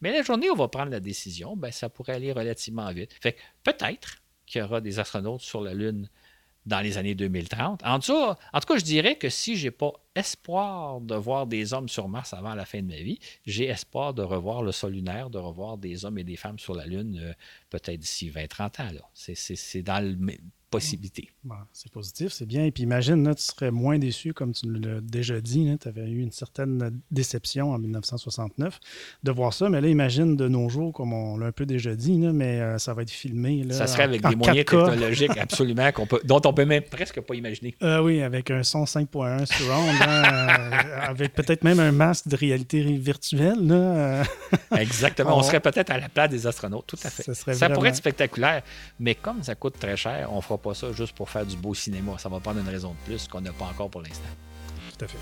Mais la journée où on va prendre la décision, ben, ça pourrait aller relativement vite. Fait peut-être qu'il y aura des astronautes sur la Lune dans les années 2030. En tout, cas, je dirais que si je n'ai pas espoir de voir des hommes sur Mars avant la fin de ma vie, j'ai espoir de revoir le sol lunaire, de revoir des hommes et des femmes sur la Lune euh, peut-être d'ici 20-30 ans. C'est dans le possibilité. c'est positif, c'est bien. Et puis imagine, là, tu serais moins déçu, comme tu l'as déjà dit, tu avais eu une certaine déception en 1969 de voir ça, mais là, imagine de nos jours, comme on l'a un peu déjà dit, mais euh, ça va être filmé. Là, ça serait avec des moyens technologiques absolument peut, dont on peut même presque pas imaginer. Euh, oui, avec un son 5.1 surround, hein, euh, avec peut-être même un masque de réalité virtuelle. Là, Exactement, on, serait peut-être à la place des astronautes, tout à fait. Ça, pourrait être spectaculaire, mais comme ça coûte très cher, on fera pas ça juste pour faire du beau cinéma. Ça va prendre une raison de plus qu'on n'a pas encore pour l'instant. Tout à fait.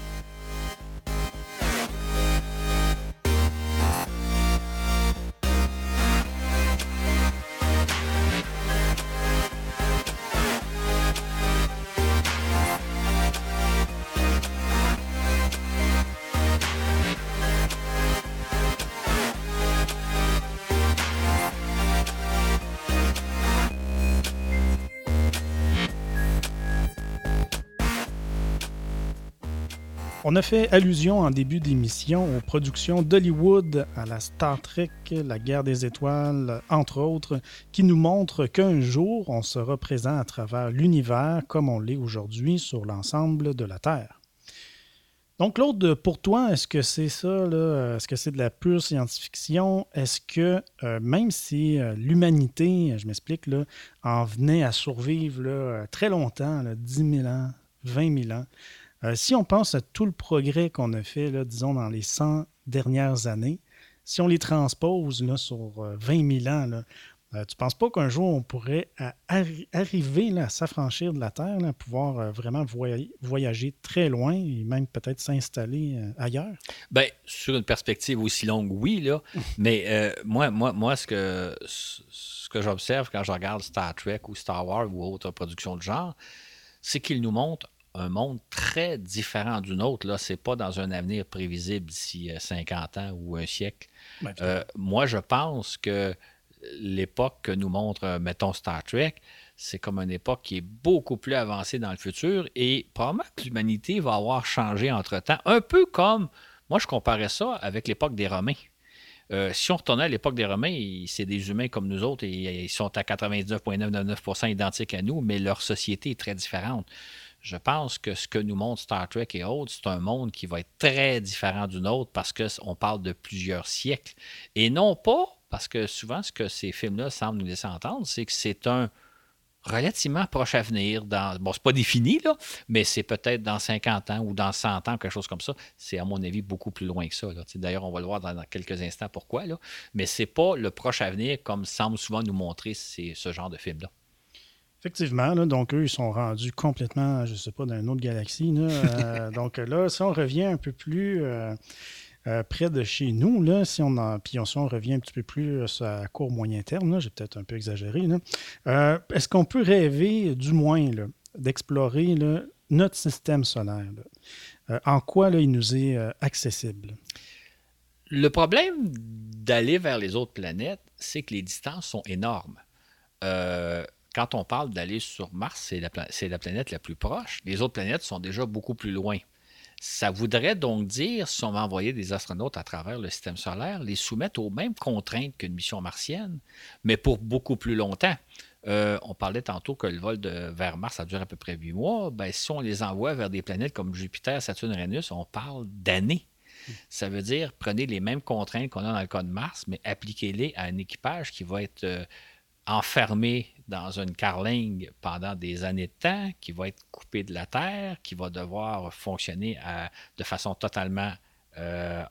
On a fait allusion en début d'émission aux productions d'Hollywood, à la Star Trek, la guerre des étoiles, entre autres, qui nous montrent qu'un jour, on sera présent à travers l'univers comme on l'est aujourd'hui sur l'ensemble de la Terre. Donc, Claude, pour toi, est-ce que c'est ça? Est-ce que c'est de la pure science-fiction? Est-ce que euh, même si euh, l'humanité, je m'explique, en venait à survivre très longtemps, 10 000 ans, 20 000 ans, euh, si on pense à tout le progrès qu'on a fait, là, disons, dans les 100 dernières années, si on les transpose là, sur 20 euh, 000 ans, là, euh, tu ne penses pas qu'un jour on pourrait arriver là, à s'affranchir de la Terre, à pouvoir vraiment voyager très loin et même peut-être s'installer ailleurs? Bien, sur une perspective aussi longue, oui, là. mais moi, moi, moi, ce que, ce que j'observe quand je regarde Star Trek ou Star Wars ou autre production de genre, c'est qu'ils nous montrent un monde très différent du nôtre. Là, c'est pas dans un avenir prévisible d'ici 50 euh, ans ou un siècle. Euh, moi, je pense que l'époque que nous montre, euh, mettons, Star Trek, c'est comme une époque qui est beaucoup plus avancée dans le futur et probablement que l'humanité va avoir changé entre-temps. Un peu comme, moi, je comparais ça avec l'époque des Romains. si on retournait à l'époque des Romains, c'est des humains comme nous autres et ils sont à 99,99% identiques à nous, mais leur société est très différente je pense que ce que nous montre Star Trek et autres, c'est un monde qui va être très différent du nôtre parce qu'on parle de plusieurs siècles. Et non pas, parce que souvent ce que ces films-là semblent nous laisser entendre, c'est que c'est un relativement proche avenir. Dans, bon, c'est pas défini, mais c'est peut-être dans 50 ans ou dans 100 ans, quelque chose comme ça. C'est, à mon avis, beaucoup plus loin que ça. D'ailleurs, on va le voir dans, quelques instants pourquoi. Là. Mais c'est pas le proche avenir comme semble souvent nous montrer ce genre de film-là. Effectivement, donc eux, ils sont rendus complètement, je ne sais pas, dans une autre galaxie. donc là, si on revient un peu plus près de chez nous, là, si on en, puis on, revient un petit peu plus à court moyen terme, j'ai peut-être un peu exagéré, est-ce qu'on peut rêver, du moins, d'explorer notre système solaire? Euh, en quoi il nous est euh, accessible? Le problème d'aller vers les autres planètes, c'est que les distances sont énormes. Euh, quand on parle d'aller sur Mars, c'est la, la, planète la plus proche. Les autres planètes sont déjà beaucoup plus loin. Ça voudrait donc dire, si on envoyer des astronautes à travers le système solaire, les soumettre aux mêmes contraintes qu'une mission martienne, mais pour beaucoup plus longtemps. Euh, on parlait tantôt que le vol vers Mars, ça dure à peu près huit mois. Ben, si on les envoie vers des planètes comme Jupiter, Saturne, Uranus, on parle d'années. Ça veut dire, prenez les mêmes contraintes qu'on a dans le cas de Mars, mais appliquez-les à un équipage qui va être euh, enfermé dans une carlingue pendant des années de temps, qui va être coupé de la Terre, qui va devoir fonctionner de façon totalement euh,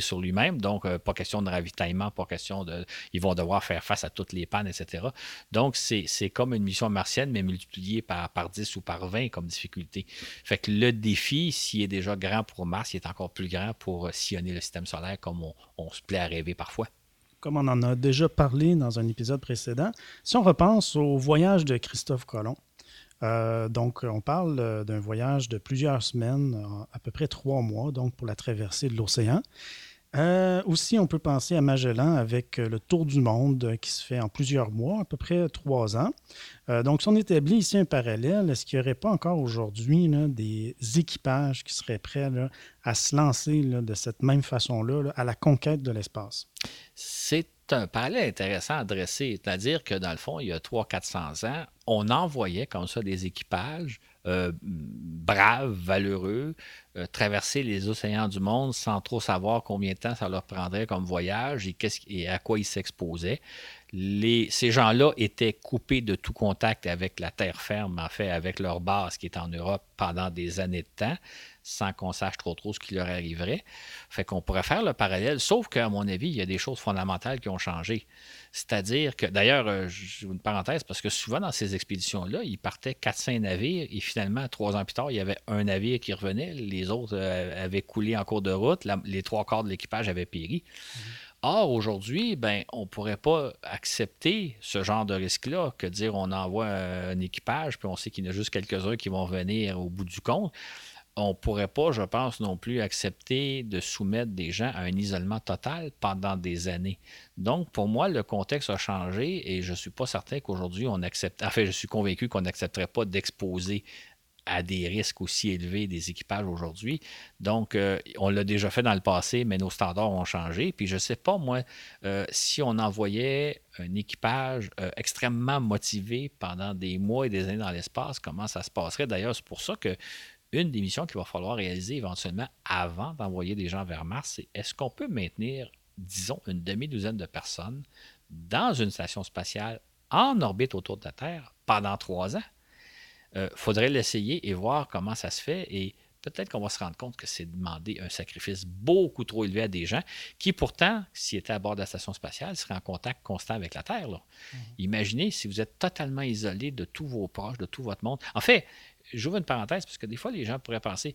sur lui-même. Donc, euh, pas question de ravitaillement, pas question de. Ils vont devoir faire face à toutes les pannes, etc. Donc, c'est comme une mission martienne, mais multipliée par, par 10 ou par 20 comme difficulté. Fait que le défi, s'il est déjà grand pour Mars, il est encore plus grand pour sillonner le système solaire comme on se plaît à rêver parfois comme on en a déjà parlé dans un épisode précédent, si on repense au voyage de Christophe Colomb, euh, donc, on parle euh, d'un voyage de plusieurs semaines, à peu près trois mois, donc pour la traversée de l'océan. Euh, aussi, on peut penser à Magellan avec le tour du monde qui se fait en plusieurs mois, à peu près trois ans. donc, si on établit ici un parallèle, est-ce qu'il n'y aurait pas encore aujourd'hui des équipages qui seraient prêts à se lancer de cette même façon-là à la conquête de l'espace? C'est un parallèle intéressant à dresser. C'est-à-dire que, dans le fond, il y a 300-400 ans, on envoyait comme ça des équipages euh, braves, valeureux, euh, traverser les océans du monde sans trop savoir combien de temps ça leur prendrait comme voyage et, et à quoi ils s'exposaient. Ces gens-là étaient coupés de tout contact avec la terre ferme, en fait, avec leur base qui est en Europe pendant des années de temps sans qu'on sache trop trop ce qui leur arriverait. Fait qu'on pourrait faire le parallèle, sauf qu'à mon avis, il y a des choses fondamentales qui ont changé. C'est-à-dire que, d'ailleurs, euh, une parenthèse, parce que souvent dans ces expéditions-là, ils partaient 4-5 navires et finalement, trois ans plus tard, il y avait un navire qui revenait, les autres euh, avaient coulé en cours de route, les trois quarts de l'équipage avaient péri. Mm-hmm. Or, aujourd'hui, ben, on ne pourrait pas accepter ce genre de risque-là que dire on envoie un équipage, puis on sait qu'il y en a juste quelques-uns qui vont venir au bout du compte on ne pourrait pas, je pense, non plus accepter de soumettre des gens à un isolement total pendant des années. Donc, pour moi, le contexte a changé et je ne suis pas certain qu'aujourd'hui, on accepte. Enfin, je suis convaincu qu'on n'accepterait pas d'exposer à des risques aussi élevés des équipages aujourd'hui. Donc, euh, on l'a déjà fait dans le passé, mais nos standards ont changé. Puis, je ne sais pas, moi, euh, si on envoyait un équipage euh, extrêmement motivé pendant des mois et des années dans l'espace, comment ça se passerait? D'ailleurs, c'est pour ça que une des missions qu'il va falloir réaliser éventuellement avant d'envoyer des gens vers Mars, c'est est-ce qu'on peut maintenir, disons, une demi-douzaine de personnes dans une station spatiale en orbite autour de la Terre pendant trois ans? Il euh, faudrait l'essayer et voir comment ça se fait. Et peut-être qu'on va se rendre compte que c'est demander un sacrifice beaucoup trop élevé à des gens qui, pourtant, s'ils étaient à bord de la station spatiale, seraient en contact constant avec la Terre. Mm-hmm. Imaginez si vous êtes totalement isolé de tous vos proches, de tout votre monde. En fait, j'ouvre une parenthèse parce que des fois, les gens pourraient penser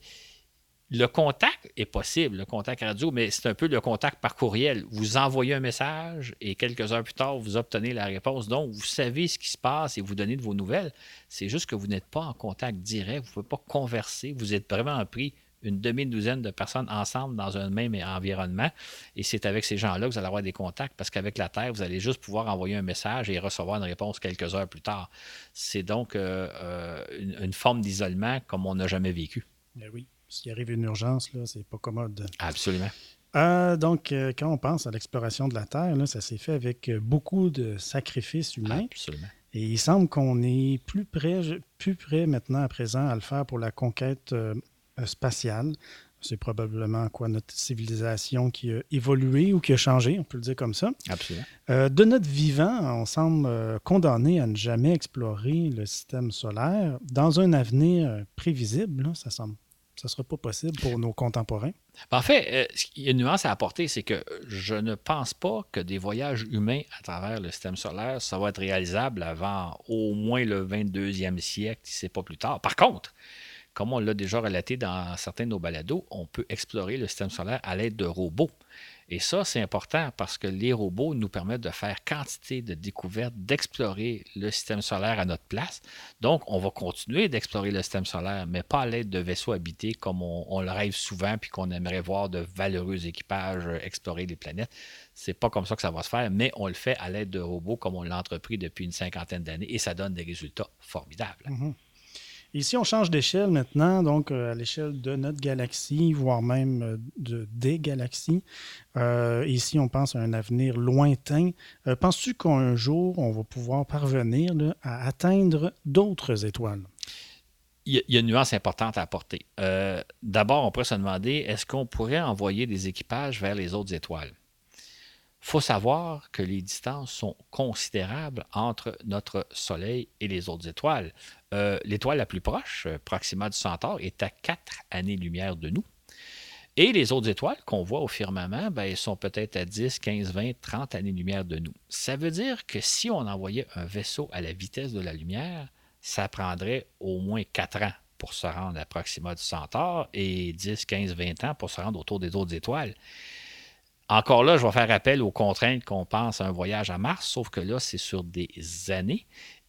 le contact est possible, le contact radio, mais c'est un peu le contact par courriel. Vous envoyez un message et quelques heures plus tard, vous obtenez la réponse. Donc, vous savez ce qui se passe et vous donnez de vos nouvelles. C'est juste que vous n'êtes pas en contact direct, vous ne pouvez pas converser, vous êtes vraiment pris une demi-douzaine de personnes ensemble dans un même environnement. Et c'est avec ces gens-là que vous allez avoir des contacts parce qu'avec la Terre, vous allez juste pouvoir envoyer un message et recevoir une réponse quelques heures plus tard. C'est donc euh, euh, une, forme d'isolement comme on n'a jamais vécu. Eh oui. S'il arrive une urgence, là, c'est pas commode. Absolument. Euh, donc, quand on pense à l'exploration de la Terre, là, ça s'est fait avec beaucoup de sacrifices humains. Absolument. Et il semble qu'on est plus près, plus près maintenant à présent à le faire pour la conquête euh, spatiale. C'est probablement quoi notre civilisation qui a évolué ou qui a changé, on peut le dire comme ça. Absolument. Euh, de notre vivant, on semble euh, condamné à ne jamais explorer le système solaire dans un avenir prévisible. ça semble ça ne sera pas possible pour nos contemporains. En fait, euh, il y a une nuance à apporter, c'est que je ne pense pas que des voyages humains à travers le système solaire, ça va être réalisable avant au moins le 22e siècle, si ce n'est pas plus tard. Par contre, comme on l'a déjà relaté dans certains de nos balados, on peut explorer le système solaire à l'aide de robots. Et ça, c'est important parce que les robots nous permettent de faire quantité de découvertes, d'explorer le système solaire à notre place. Donc, on va continuer d'explorer le système solaire, mais pas à l'aide de vaisseaux habités comme on, le rêve souvent, puis qu'on aimerait voir de valeureux équipages explorer les planètes. C'est pas comme ça que ça va se faire, mais on le fait à l'aide de robots comme on l'a entrepris depuis une cinquantaine d'années et ça donne des résultats formidables. Mm-hmm. Ici, on change d'échelle maintenant, donc euh, à l'échelle de notre galaxie, voire même euh, de, des galaxies. Euh, ici, on pense à un avenir lointain. Penses-tu qu'un jour, on va pouvoir parvenir à atteindre d'autres étoiles? Il y, a, une nuance importante à apporter. D'abord, on pourrait se demander, est-ce qu'on pourrait envoyer des équipages vers les autres étoiles? Il faut savoir que les distances sont considérables entre notre Soleil et les autres étoiles. Euh, l'étoile la plus proche, euh, Proxima du Centaure, est à 4 années-lumière de nous. Et les autres étoiles qu'on voit au firmament, ben, elles sont peut-être à 10, 15, 20, 30 années-lumière de nous. Ça veut dire que si on envoyait un vaisseau à la vitesse de la lumière, ça prendrait au moins 4 ans pour se rendre à Proxima du Centaure et 10, 15, 20 ans pour se rendre autour des autres étoiles. Encore là, je vais faire appel aux contraintes qu'on pense à un voyage à Mars, sauf que là, c'est sur des années.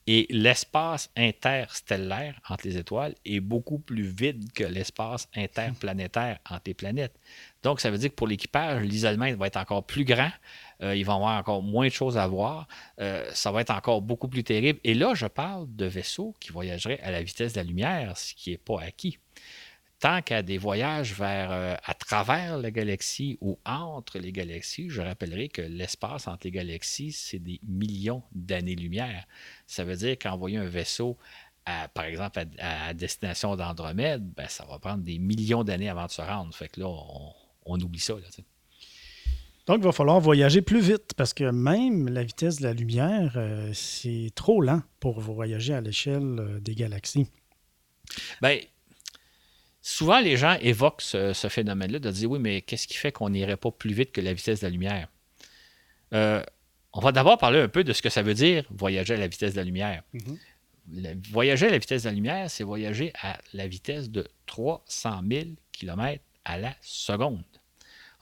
Et l'espace interstellaire entre les étoiles est beaucoup plus vide que l'espace interplanétaire entre les planètes. Donc, ça veut dire que pour l'équipage, l'isolement va être encore plus grand. Euh, ils vont avoir encore moins de choses à voir. Euh, ça va être encore beaucoup plus terrible. Et là, je parle de vaisseaux qui voyageraient à la vitesse de la lumière, ce qui n'est pas acquis tant qu'à des voyages vers, euh, à travers la galaxie ou entre les galaxies, je rappellerai que l'espace entre les galaxies, c'est des millions d'années-lumière. Ça veut dire qu'envoyer un vaisseau, par exemple, à, destination d'Andromède, ben, ça va prendre des millions d'années avant de se rendre. Fait que là, on, oublie ça. donc, il va falloir voyager plus vite parce que même la vitesse de la lumière, euh, c'est trop lent pour voyager à l'échelle euh, des galaxies. Bien, Souvent, les gens évoquent ce, phénomène-là de dire oui, mais qu'est-ce qui fait qu'on n'irait pas plus vite que la vitesse de la lumière? Euh, on va d'abord parler un peu de ce que ça veut dire voyager à la vitesse de la lumière. Mm-hmm. voyager à la vitesse de la lumière, c'est voyager à la vitesse de 300 000 km à la seconde.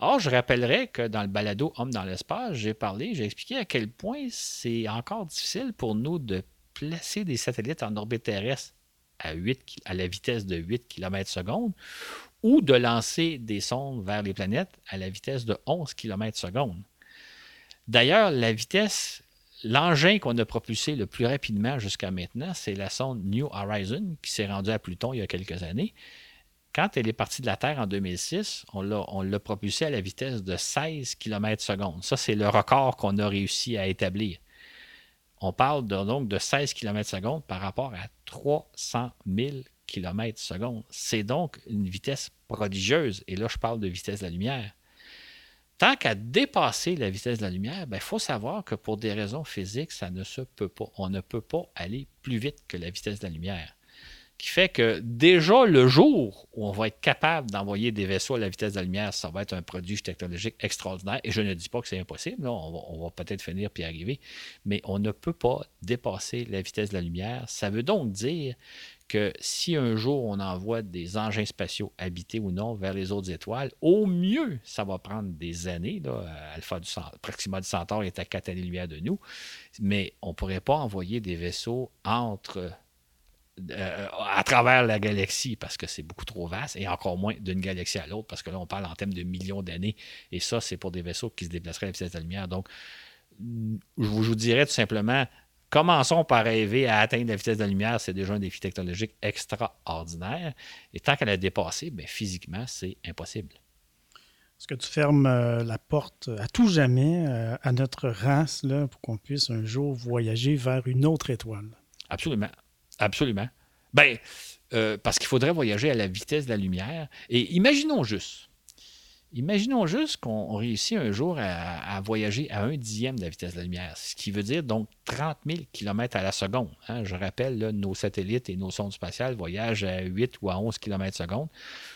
Or, je rappellerai que dans le balado Homme dans l'espace, j'ai parlé, j'ai expliqué à quel point c'est encore difficile pour nous de placer des satellites en orbite terrestre à, 8, à la vitesse de 8 km seconde ou de lancer des sondes vers les planètes à la vitesse de 11 km seconde. D'ailleurs, la vitesse, l'engin qu'on a propulsé le plus rapidement jusqu'à maintenant, c'est la sonde New Horizon qui s'est rendue à Pluton il y a quelques années. Quand elle est partie de la Terre en 2006, on l'a propulsée à la vitesse de 16 km seconde. Ça, c'est le record qu'on a réussi à établir. On parle donc de 16 km seconde par rapport à 300 000 km seconde. C'est donc une vitesse prodigieuse. Et là, je parle de vitesse de la lumière. Tant qu'à dépasser la vitesse de la lumière, il ben, faut savoir que pour des raisons physiques, ça ne se peut pas. On ne peut pas aller plus vite que la vitesse de la lumière qui fait que déjà le jour où on va être capable d'envoyer des vaisseaux à la vitesse de la lumière, ça va être un produit technologique extraordinaire. Et je ne dis pas que c'est impossible, on va, peut-être finir puis arriver, mais on ne peut pas dépasser la vitesse de la lumière. Ça veut donc dire que si un jour on envoie des engins spatiaux habités ou non vers les autres étoiles, au mieux, ça va prendre des années. Alpha du Proxima du Centaure est à 4 années-lumière de nous, mais on ne pourrait pas envoyer des vaisseaux entre euh, à travers la galaxie parce que c'est beaucoup trop vaste et encore moins d'une galaxie à l'autre parce que là, on parle en termes de millions d'années et ça, c'est pour des vaisseaux qui se déplaceraient à la vitesse de la lumière. Donc, je vous, dirais tout simplement, commençons par rêver à atteindre la vitesse de la lumière. C'est déjà un défi technologique extraordinaire. Et tant qu'elle a dépassé, bien, physiquement, c'est impossible. Est-ce que tu fermes euh, la porte à tout jamais euh, à notre race là, pour qu'on puisse un jour voyager vers une autre étoile? Absolument. Absolument. Ben, euh, parce qu'il faudrait voyager à la vitesse de la lumière. Et imaginons juste, Imaginons juste qu'on réussit un jour à, voyager à un dixième de la vitesse de la lumière, ce qui veut dire donc 30 000 km à la seconde. Hein. Je rappelle, nos satellites et nos sondes spatiales voyagent à 8 ou à 11 km seconde.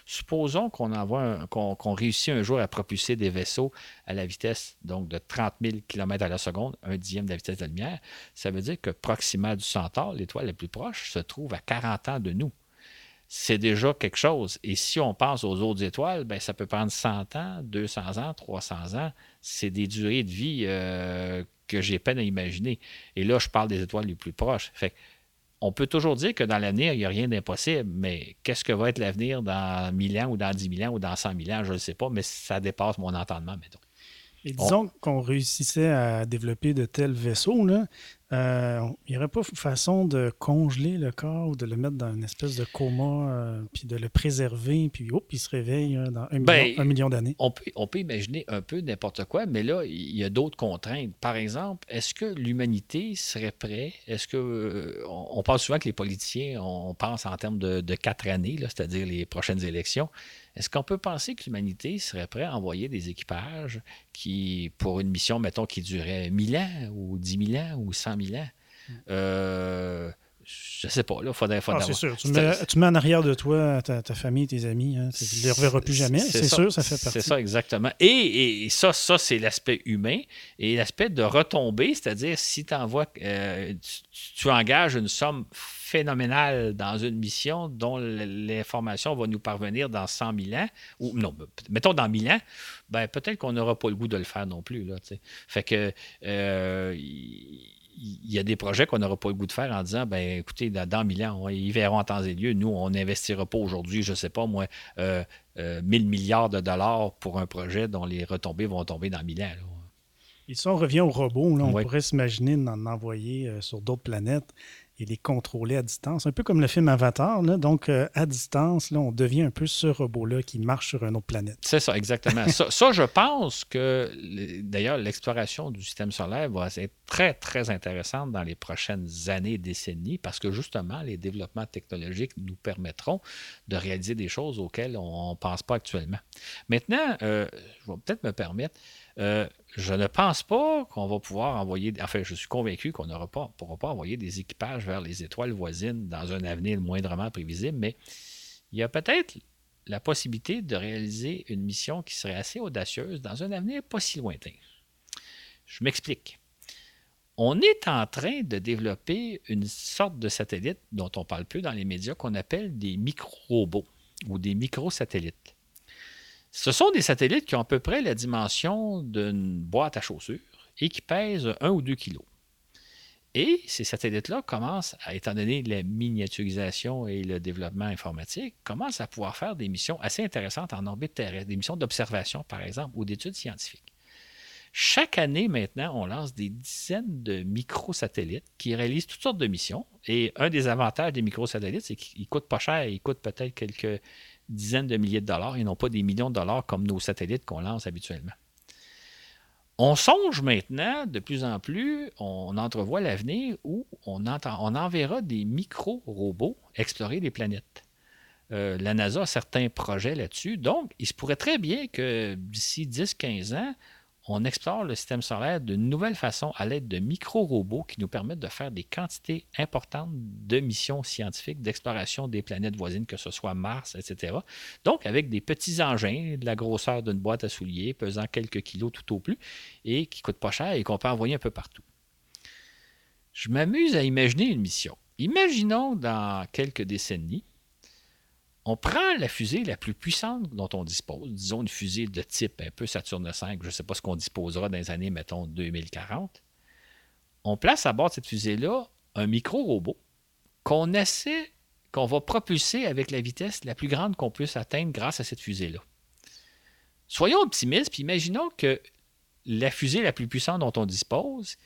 Supposons qu'on qu'on réussit un jour à propulser des vaisseaux à la vitesse donc de 30 000 km à la seconde, un dixième de la vitesse de la lumière. Ça veut dire que Proxima du Centaure, l'étoile la plus proche, se trouve à 40 ans de nous c'est déjà quelque chose. Et si on pense aux autres étoiles, ben, ça peut prendre 100 ans, 200 ans, 300 ans. C'est des durées de vie euh, que j'ai peine à imaginer. Et là, je parle des étoiles les plus proches. Fait on peut toujours dire que dans l'avenir, il n'y a rien d'impossible, mais qu'est-ce que va être l'avenir dans 1000 ans ou dans 10 000 ans ou dans 100 000 ans, je ne sais pas, mais ça dépasse mon entendement, mettons. Et disons qu'on réussissait à développer de tels vaisseaux, là, euh, il n'y aurait pas façon de congeler le corps ou de le mettre dans une espèce de coma, euh, puis de le préserver, puis hop, il se réveille hein, dans un million, ben, d'années? On peut, on peut imaginer un peu n'importe quoi, mais là, il y a d'autres contraintes. Par exemple, est-ce que l'humanité serait prête? Est-ce que. Euh, on, parle souvent que les politiciens, on pense en termes de, de quatre années, c'est-à-dire les prochaines élections. Est-ce qu'on peut penser que l'humanité serait prête à envoyer des équipages qui, pour une mission, mettons, qui durait 1000 ans ou 10 000 ans ou 100 000 ans? Euh, je sais pas, là, faudrait, faudrait ah, c'est sûr. Tu mets, en arrière de toi ta, famille, tes amis. Hein, tu ne les reverras plus jamais. C'est sûr, ça fait partie. C'est ça, exactement. Et, ça, ça c'est l'aspect humain. Et l'aspect de retomber, c'est-à-dire si envoies, euh, tu, tu, engages une somme phénoménal dans une mission dont l'information va nous parvenir dans 100 000 ans, ou non, mettons dans 1000 ans, ben, peut-être qu'on n'aura pas le goût de le faire non plus. Là, fait que euh, il y a des projets qu'on n'aura pas le goût de faire en disant ben écoutez, dans, 1000 ans, ils verront en temps et lieu. Nous, on n'investira pas aujourd'hui, je ne sais pas moi, euh, 1000 euh, milliards de dollars pour un projet dont les retombées vont tomber dans 1000 ans. Et si on revient aux robots, là, on pourrait s'imaginer d'en envoyer euh, sur d'autres planètes et les contrôler à distance. Un peu comme le film Avatar. Donc, euh, à distance, on devient un peu ce robot-là qui marche sur une autre planète. C'est ça, exactement. ça, je pense que, d'ailleurs, l'exploration du système solaire va être très, très intéressante dans les prochaines années décennies parce que, justement, les développements technologiques nous permettront de réaliser des choses auxquelles on ne pense pas actuellement. Maintenant, euh, je vais peut-être me permettre euh, je ne pense pas qu'on va pouvoir envoyer, enfin, je suis convaincu qu'on ne pourra pas envoyer des équipages vers les étoiles voisines dans un avenir moindrement prévisible, mais il y a peut-être la possibilité de réaliser une mission qui serait assez audacieuse dans un avenir pas si lointain. Je m'explique. On est en train de développer une sorte de satellite dont on parle peu dans les médias qu'on appelle des micro-robots ou des micro-satellites. Ce sont des satellites qui ont à peu près la dimension d'une boîte à chaussures et qui pèsent 1 ou 2 kilos. Et ces satellites-là commencent, étant donné la miniaturisation et le développement informatique, commencent à pouvoir faire des missions assez intéressantes en orbite terrestre, des missions d'observation, par exemple, ou d'études scientifiques. Chaque année, maintenant, on lance des dizaines de microsatellites qui réalisent toutes sortes de missions. Et un des avantages des microsatellites, c'est qu'ils ne coûtent pas cher, ils coûtent peut-être quelques dizaines de milliers de dollars et non pas des millions de dollars comme nos satellites qu'on lance habituellement. On songe maintenant de plus en plus, on entrevoit l'avenir où on, enverra des micro-robots explorer les planètes. Euh, la NASA a certains projets là-dessus. Donc, il se pourrait très bien que d'ici 10-15 ans, on explore le système solaire de nouvelles façons à l'aide de micro-robots qui nous permettent de faire des quantités importantes de missions scientifiques d'exploration des planètes voisines, que ce soit Mars, etc. Donc, avec des petits engins de la grosseur d'une boîte à souliers, pesant quelques kilos tout au plus, et qui ne coûtent pas cher et qu'on peut envoyer un peu partout. Je m'amuse à imaginer une mission. Imaginons dans quelques décennies, on prend la fusée la plus puissante dont on dispose, disons une fusée de type un peu Saturne V, je ne sais pas ce qu'on disposera dans les années, mettons, 2040. On place à bord de cette fusée-là un micro-robot qu'on essaie, qu'on va propulser avec la vitesse la plus grande qu'on puisse atteindre grâce à cette fusée-là. Soyons optimistes, puis imaginons que la fusée la plus puissante dont on dispose,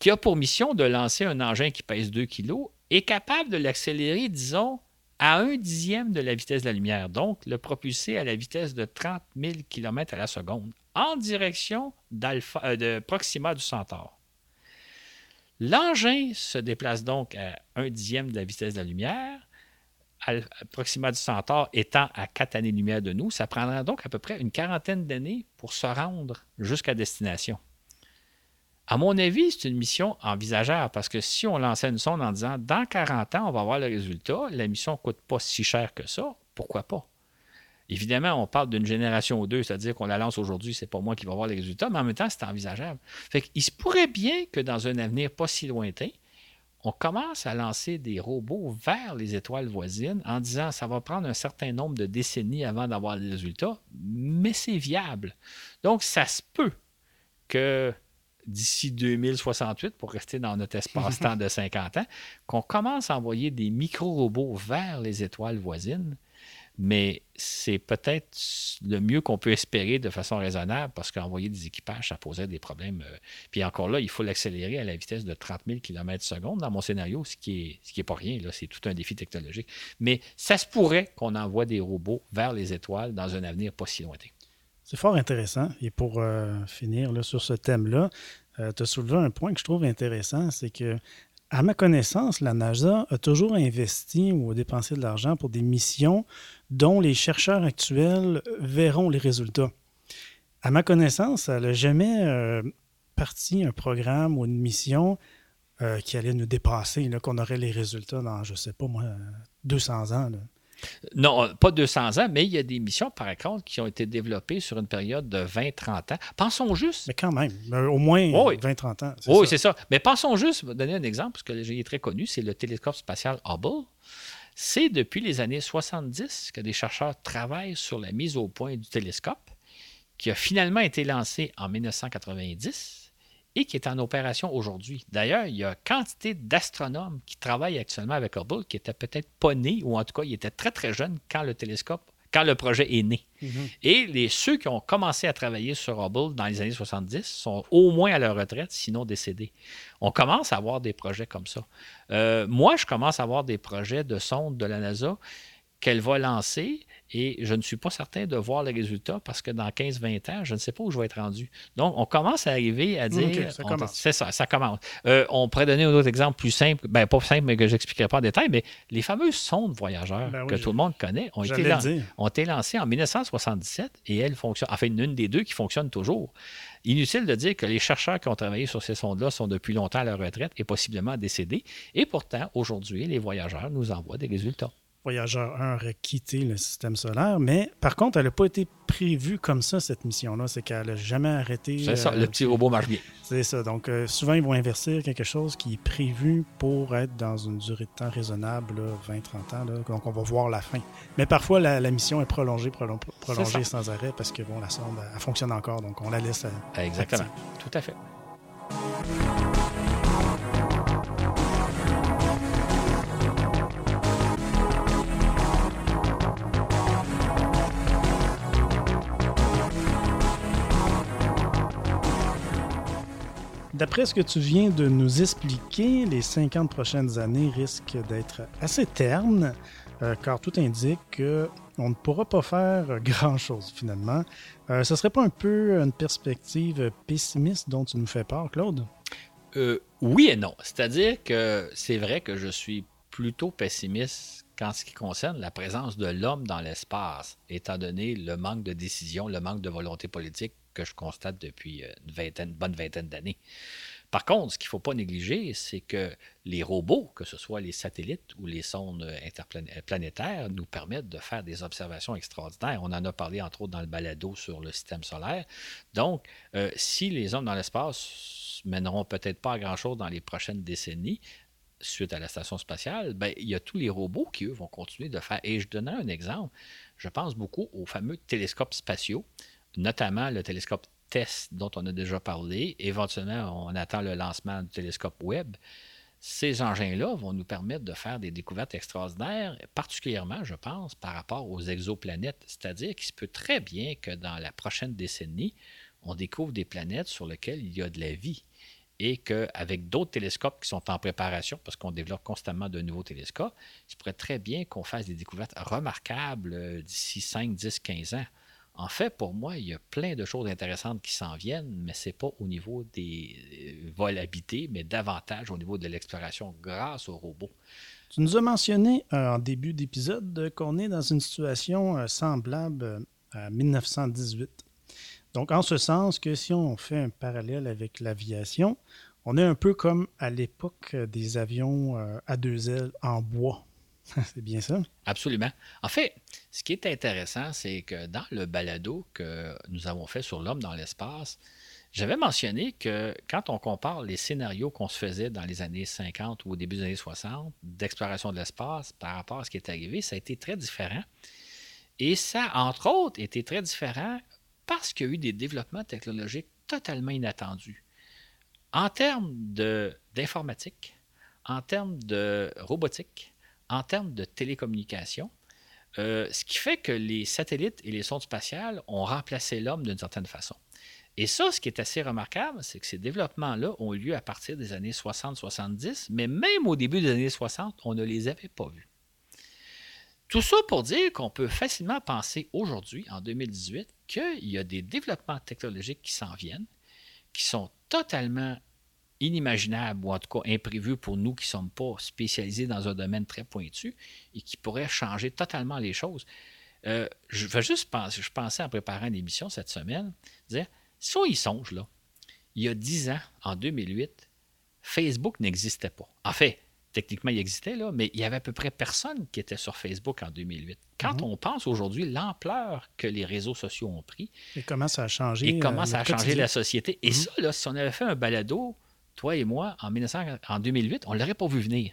qui a pour mission de lancer un engin qui pèse 2 kg, est capable de l'accélérer, disons, à un dixième de la vitesse de la lumière, donc le propulser à la vitesse de 30 000 km à la seconde, en direction euh, de Proxima du Centaure. L'engin se déplace donc à un dixième de la vitesse de la lumière, Proxima du Centaure étant à 4 années-lumière de nous, ça prendra donc à peu près une quarantaine d'années pour se rendre jusqu'à destination. À mon avis, c'est une mission envisageable parce que si on lançait une sonde en disant dans 40 ans, on va voir le résultat, la mission ne coûte pas si cher que ça, pourquoi pas? Évidemment, on parle d'une génération ou deux, c'est-à-dire qu'on la lance aujourd'hui, c'est pas moi qui va voir les résultats, mais en même temps, c'est envisageable. Qu'il se pourrait bien que dans un avenir pas si lointain, on commence à lancer des robots vers les étoiles voisines en disant ça va prendre un certain nombre de décennies avant d'avoir les résultats, mais c'est viable. Donc, ça se peut que d'ici 2068, pour rester dans notre espace-temps de 50 ans, qu'on commence à envoyer des micro-robots vers les étoiles voisines mais c'est peut-être le mieux qu'on peut espérer de façon raisonnable parce qu'envoyer des équipages, ça posait des problèmes. Euh, puis encore là, il faut l'accélérer à la vitesse de 30 000 km/s dans mon scénario, ce qui n'est ce qui est pas rien. Là, c'est tout un défi technologique. Mais ça se pourrait qu'on envoie des robots vers les étoiles dans un avenir pas si lointain. C'est fort intéressant. Et pour euh, finir là, sur ce thème-là, euh, tu as soulevé un point que je trouve intéressant, c'est que à ma connaissance, la NASA a toujours investi ou dépensé de l'argent pour des missions dont les chercheurs actuels verront les résultats. À ma connaissance, elle n'a jamais euh, parti un programme ou une mission qui allait nous dépasser, qu'on aurait les résultats dans, je ne sais pas moi, 200 ans. Non, euh, pas 200 ans, mais il y a des missions, par contre, qui ont été développées sur une période de 20-30 ans. Pensons juste. Mais quand même, au moins 20-30 ans. Oui, c'est ça. Mais pensons juste, je vais donner un exemple, parce que j'ai très connu, c'est le télescope spatial Hubble. C'est depuis les années 70 que des chercheurs travaillent sur la mise au point du télescope, qui a finalement été lancé en 1990 et qui est en opération aujourd'hui. D'ailleurs, il y a quantité d'astronomes qui travaillent actuellement avec Hubble qui étaient peut-être pas nés, ou en tout cas, ils étaient très, très jeunes quand le télescope, quand le projet est né. Mm-hmm. Et les, ceux qui ont commencé à travailler sur Hubble dans les années 70 sont au moins à leur retraite, sinon décédés. On commence à avoir des projets comme ça. Euh, moi, je commence à avoir des projets de sondes de la NASA qu'elle va lancer et je ne suis pas certain de voir les résultats parce que dans 15-20 ans, je ne sais pas où je vais être rendu. Donc, on commence à arriver à dire. c'est ça, ça commence. Euh, on pourrait donner un autre exemple plus simple, ben pas simple, mais que je n'expliquerai pas en détail, mais les fameuses sondes voyageurs ben que tout le monde connaît ont été, ont été lancées en 1977 et elles fonctionnent. Enfin, une des deux qui fonctionne toujours. Inutile de dire que les chercheurs qui ont travaillé sur ces sondes-là sont depuis longtemps à leur retraite et possiblement décédés. Et pourtant, aujourd'hui, les voyageurs nous envoient des résultats. Voyageur 1 aurait quitté le système solaire, mais par contre, elle n'a pas été prévue comme ça, cette mission-là. C'est qu'elle n'a jamais arrêté. C'est ça, le euh, petit robot marche bien. C'est ça. Donc, euh, souvent, ils vont investir quelque chose qui est prévu pour être dans une durée de temps raisonnable, 20-30 ans. donc, on va voir la fin. Mais parfois, la, mission est prolongée, prolongée sans arrêt parce que bon, la sonde, elle, fonctionne encore. Donc, on la laisse. Euh, Exactement. Tout à fait. D'après ce que tu viens de nous expliquer, les 50 prochaines années risquent d'être assez ternes, euh, car tout indique qu'on ne pourra pas faire grand-chose finalement. Euh, ce serait pas un peu une perspective pessimiste dont tu nous fais part, Claude? Euh, oui et non. C'est-à-dire que c'est vrai que je suis plutôt pessimiste en ce qui concerne la présence de l'homme dans l'espace, étant donné le manque de décision, le manque de volonté politique que je constate depuis euh, une, bonne vingtaine d'années. Par contre, ce qu'il ne faut pas négliger, c'est que les robots, que ce soit les satellites ou les sondes interplanétaires, nous permettent de faire des observations extraordinaires. On en a parlé entre autres dans le balado sur le système solaire. Donc, euh, si les hommes dans l'espace mèneront peut-être pas à grand-chose dans les prochaines décennies, suite à la station spatiale, ben, il y a tous les robots qui, eux, vont continuer de faire. Et je donnerai un exemple. Je pense beaucoup aux fameux télescopes spatiaux notamment le télescope TESS dont on a déjà parlé. Éventuellement, on attend le lancement du télescope Webb. Ces engins-là vont nous permettre de faire des découvertes extraordinaires, particulièrement, je pense, par rapport aux exoplanètes. C'est-à-dire qu'il se peut très bien que dans la prochaine décennie, on découvre des planètes sur lesquelles il y a de la vie et qu'avec d'autres télescopes qui sont en préparation, parce qu'on développe constamment de nouveaux télescopes, il se pourrait très bien qu'on fasse des découvertes remarquables euh, d'ici 5, 10, 15 ans. En fait, pour moi, il y a plein de choses intéressantes qui s'en viennent, mais ce n'est pas au niveau des euh, vols habités, mais davantage au niveau de l'exploration grâce aux robots. Tu nous as mentionné en début d'épisode qu'on est dans une situation semblable à 1918. Donc, en ce sens que si on fait un parallèle avec l'aviation, on est un peu comme à l'époque des avions à deux ailes en bois. c'est bien ça. Absolument. En fait, ce qui est intéressant, c'est que dans le balado que nous avons fait sur l'homme dans l'espace, j'avais mentionné que quand on compare les scénarios qu'on se faisait dans les années 50 ou au début des années 60 d'exploration de l'espace par rapport à ce qui est arrivé, ça a été très différent. Et ça, entre autres, était très différent parce qu'il y a eu des développements technologiques totalement inattendus. En termes d'informatique, en termes de robotique, en termes de télécommunication, euh, ce qui fait que les satellites et les sondes spatiales ont remplacé l'homme d'une certaine façon. Et ça, ce qui est assez remarquable, c'est que ces développements-là ont eu lieu à partir des années 60-70, mais même au début des années 60, on ne les avait pas vus. Tout ça pour dire qu'on peut facilement penser aujourd'hui, en 2018, qu'il y a des développements technologiques qui s'en viennent, qui sont totalement inimaginable ou en tout cas imprévu pour nous qui ne sommes pas spécialisés dans un domaine très pointu et qui pourrait changer totalement les choses. Euh, je vais juste penser, je pensais en préparant une émission cette semaine, dire, si on y songe, là, il y a dix ans, en 2008, Facebook n'existait pas. En fait, techniquement, il existait, là, mais il y avait à peu près personne qui était sur Facebook en 2008. Quand mhm. on pense aujourd'hui l'ampleur que les réseaux sociaux ont pris. Et comment ça a changé. Et comment euh, ça a changé la société. Et mhm. ça, là, si on avait fait un balado toi et moi, en, 1900, en 2008, on ne l'aurait pas vu venir.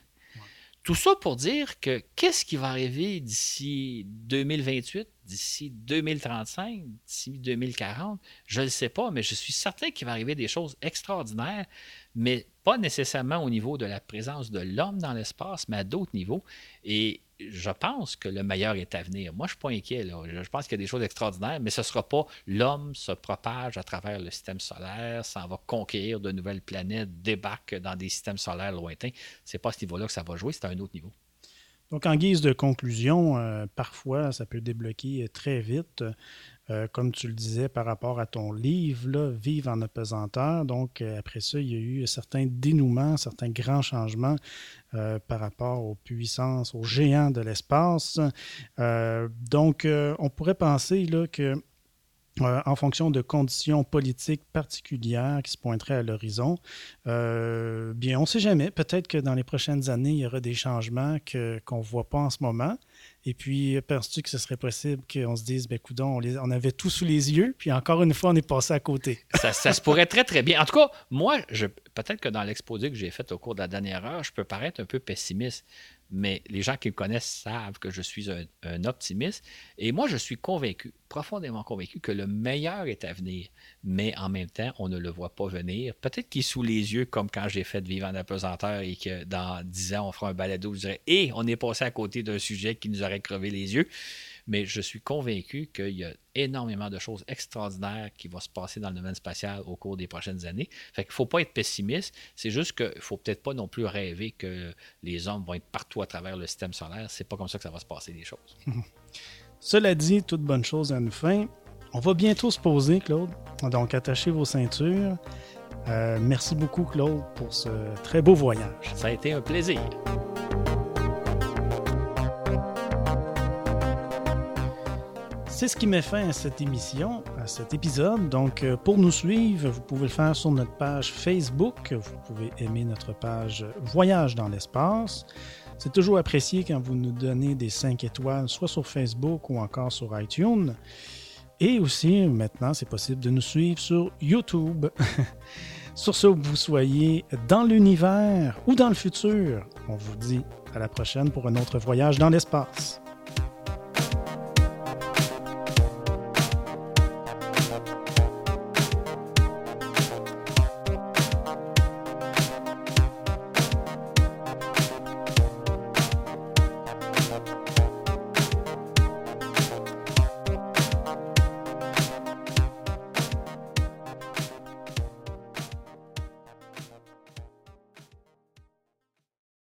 Tout ça pour dire que qu'est-ce qui va arriver d'ici 2028, d'ici 2035, d'ici 2040, je ne le sais pas, mais je suis certain qu'il va arriver des choses extraordinaires, mais pas nécessairement au niveau de la présence de l'homme dans l'espace, mais à d'autres niveaux. Et je pense que le meilleur est à venir. Moi, je ne suis pas inquiet. Je pense qu'il y a des choses extraordinaires, mais ce ne sera pas l'homme se propage à travers le système solaire, s'en va conquérir de nouvelles planètes, débarque dans des systèmes solaires lointains. Ce n'est pas à ce niveau-là que ça va jouer, c'est à un autre niveau. Donc, en guise de conclusion, euh, parfois, ça peut débloquer très vite. Euh, comme tu le disais par rapport à ton livre, là, Vive en apesanteur. Donc, euh, après ça, il y a eu certains dénouements, certains grands changements par rapport aux puissances, aux géants de l'espace. donc, on pourrait penser que euh, en fonction de conditions politiques particulières qui se pointeraient à l'horizon. Euh, bien, on ne sait jamais. Peut-être que dans les prochaines années, il y aura des changements qu'on ne voit pas en ce moment. Et puis, penses-tu que ce serait possible qu'on se dise, ben, coudon, on, on, avait tout sous les yeux, puis encore une fois, on est passé à côté? ça, se pourrait très, très bien. En tout cas, moi, peut-être que dans l'exposé que j'ai fait au cours de la dernière heure, je peux paraître un peu pessimiste mais les gens qui me connaissent savent que je suis un, optimiste. Et moi, je suis convaincu, profondément convaincu, que le meilleur est à venir. Mais en même temps, on ne le voit pas venir. Peut-être qu'il est sous les yeux, comme quand j'ai fait Vivre en apesanteur et que dans dix ans, on fera un balado, je dirais, et on est passé à côté d'un sujet qui nous aurait crevé les yeux mais je suis convaincu qu'il y a énormément de choses extraordinaires qui vont se passer dans le domaine spatial au cours des prochaines années. Fait qu'il ne faut pas être pessimiste, c'est juste qu'il ne faut peut-être pas non plus rêver que les hommes vont être partout à travers le système solaire. C'est pas comme ça que ça va se passer les choses. Cela dit, toute bonne chose à une fin. On va bientôt se poser, Claude. Donc, attachez vos ceintures. Euh, merci beaucoup, Claude, pour ce très beau voyage. Ça a été un plaisir. C'est ce qui met fin à cette émission, à cet épisode. Donc, euh, pour nous suivre, vous pouvez le faire sur notre page Facebook. Vous pouvez aimer notre page Voyage dans l'espace. C'est toujours apprécié quand vous nous donnez des 5 étoiles, soit sur Facebook ou encore sur iTunes. Et aussi, maintenant, c'est possible de nous suivre sur YouTube. sur ce, vous soyez dans l'univers ou dans le futur, on vous dit à la prochaine pour un autre voyage dans l'espace.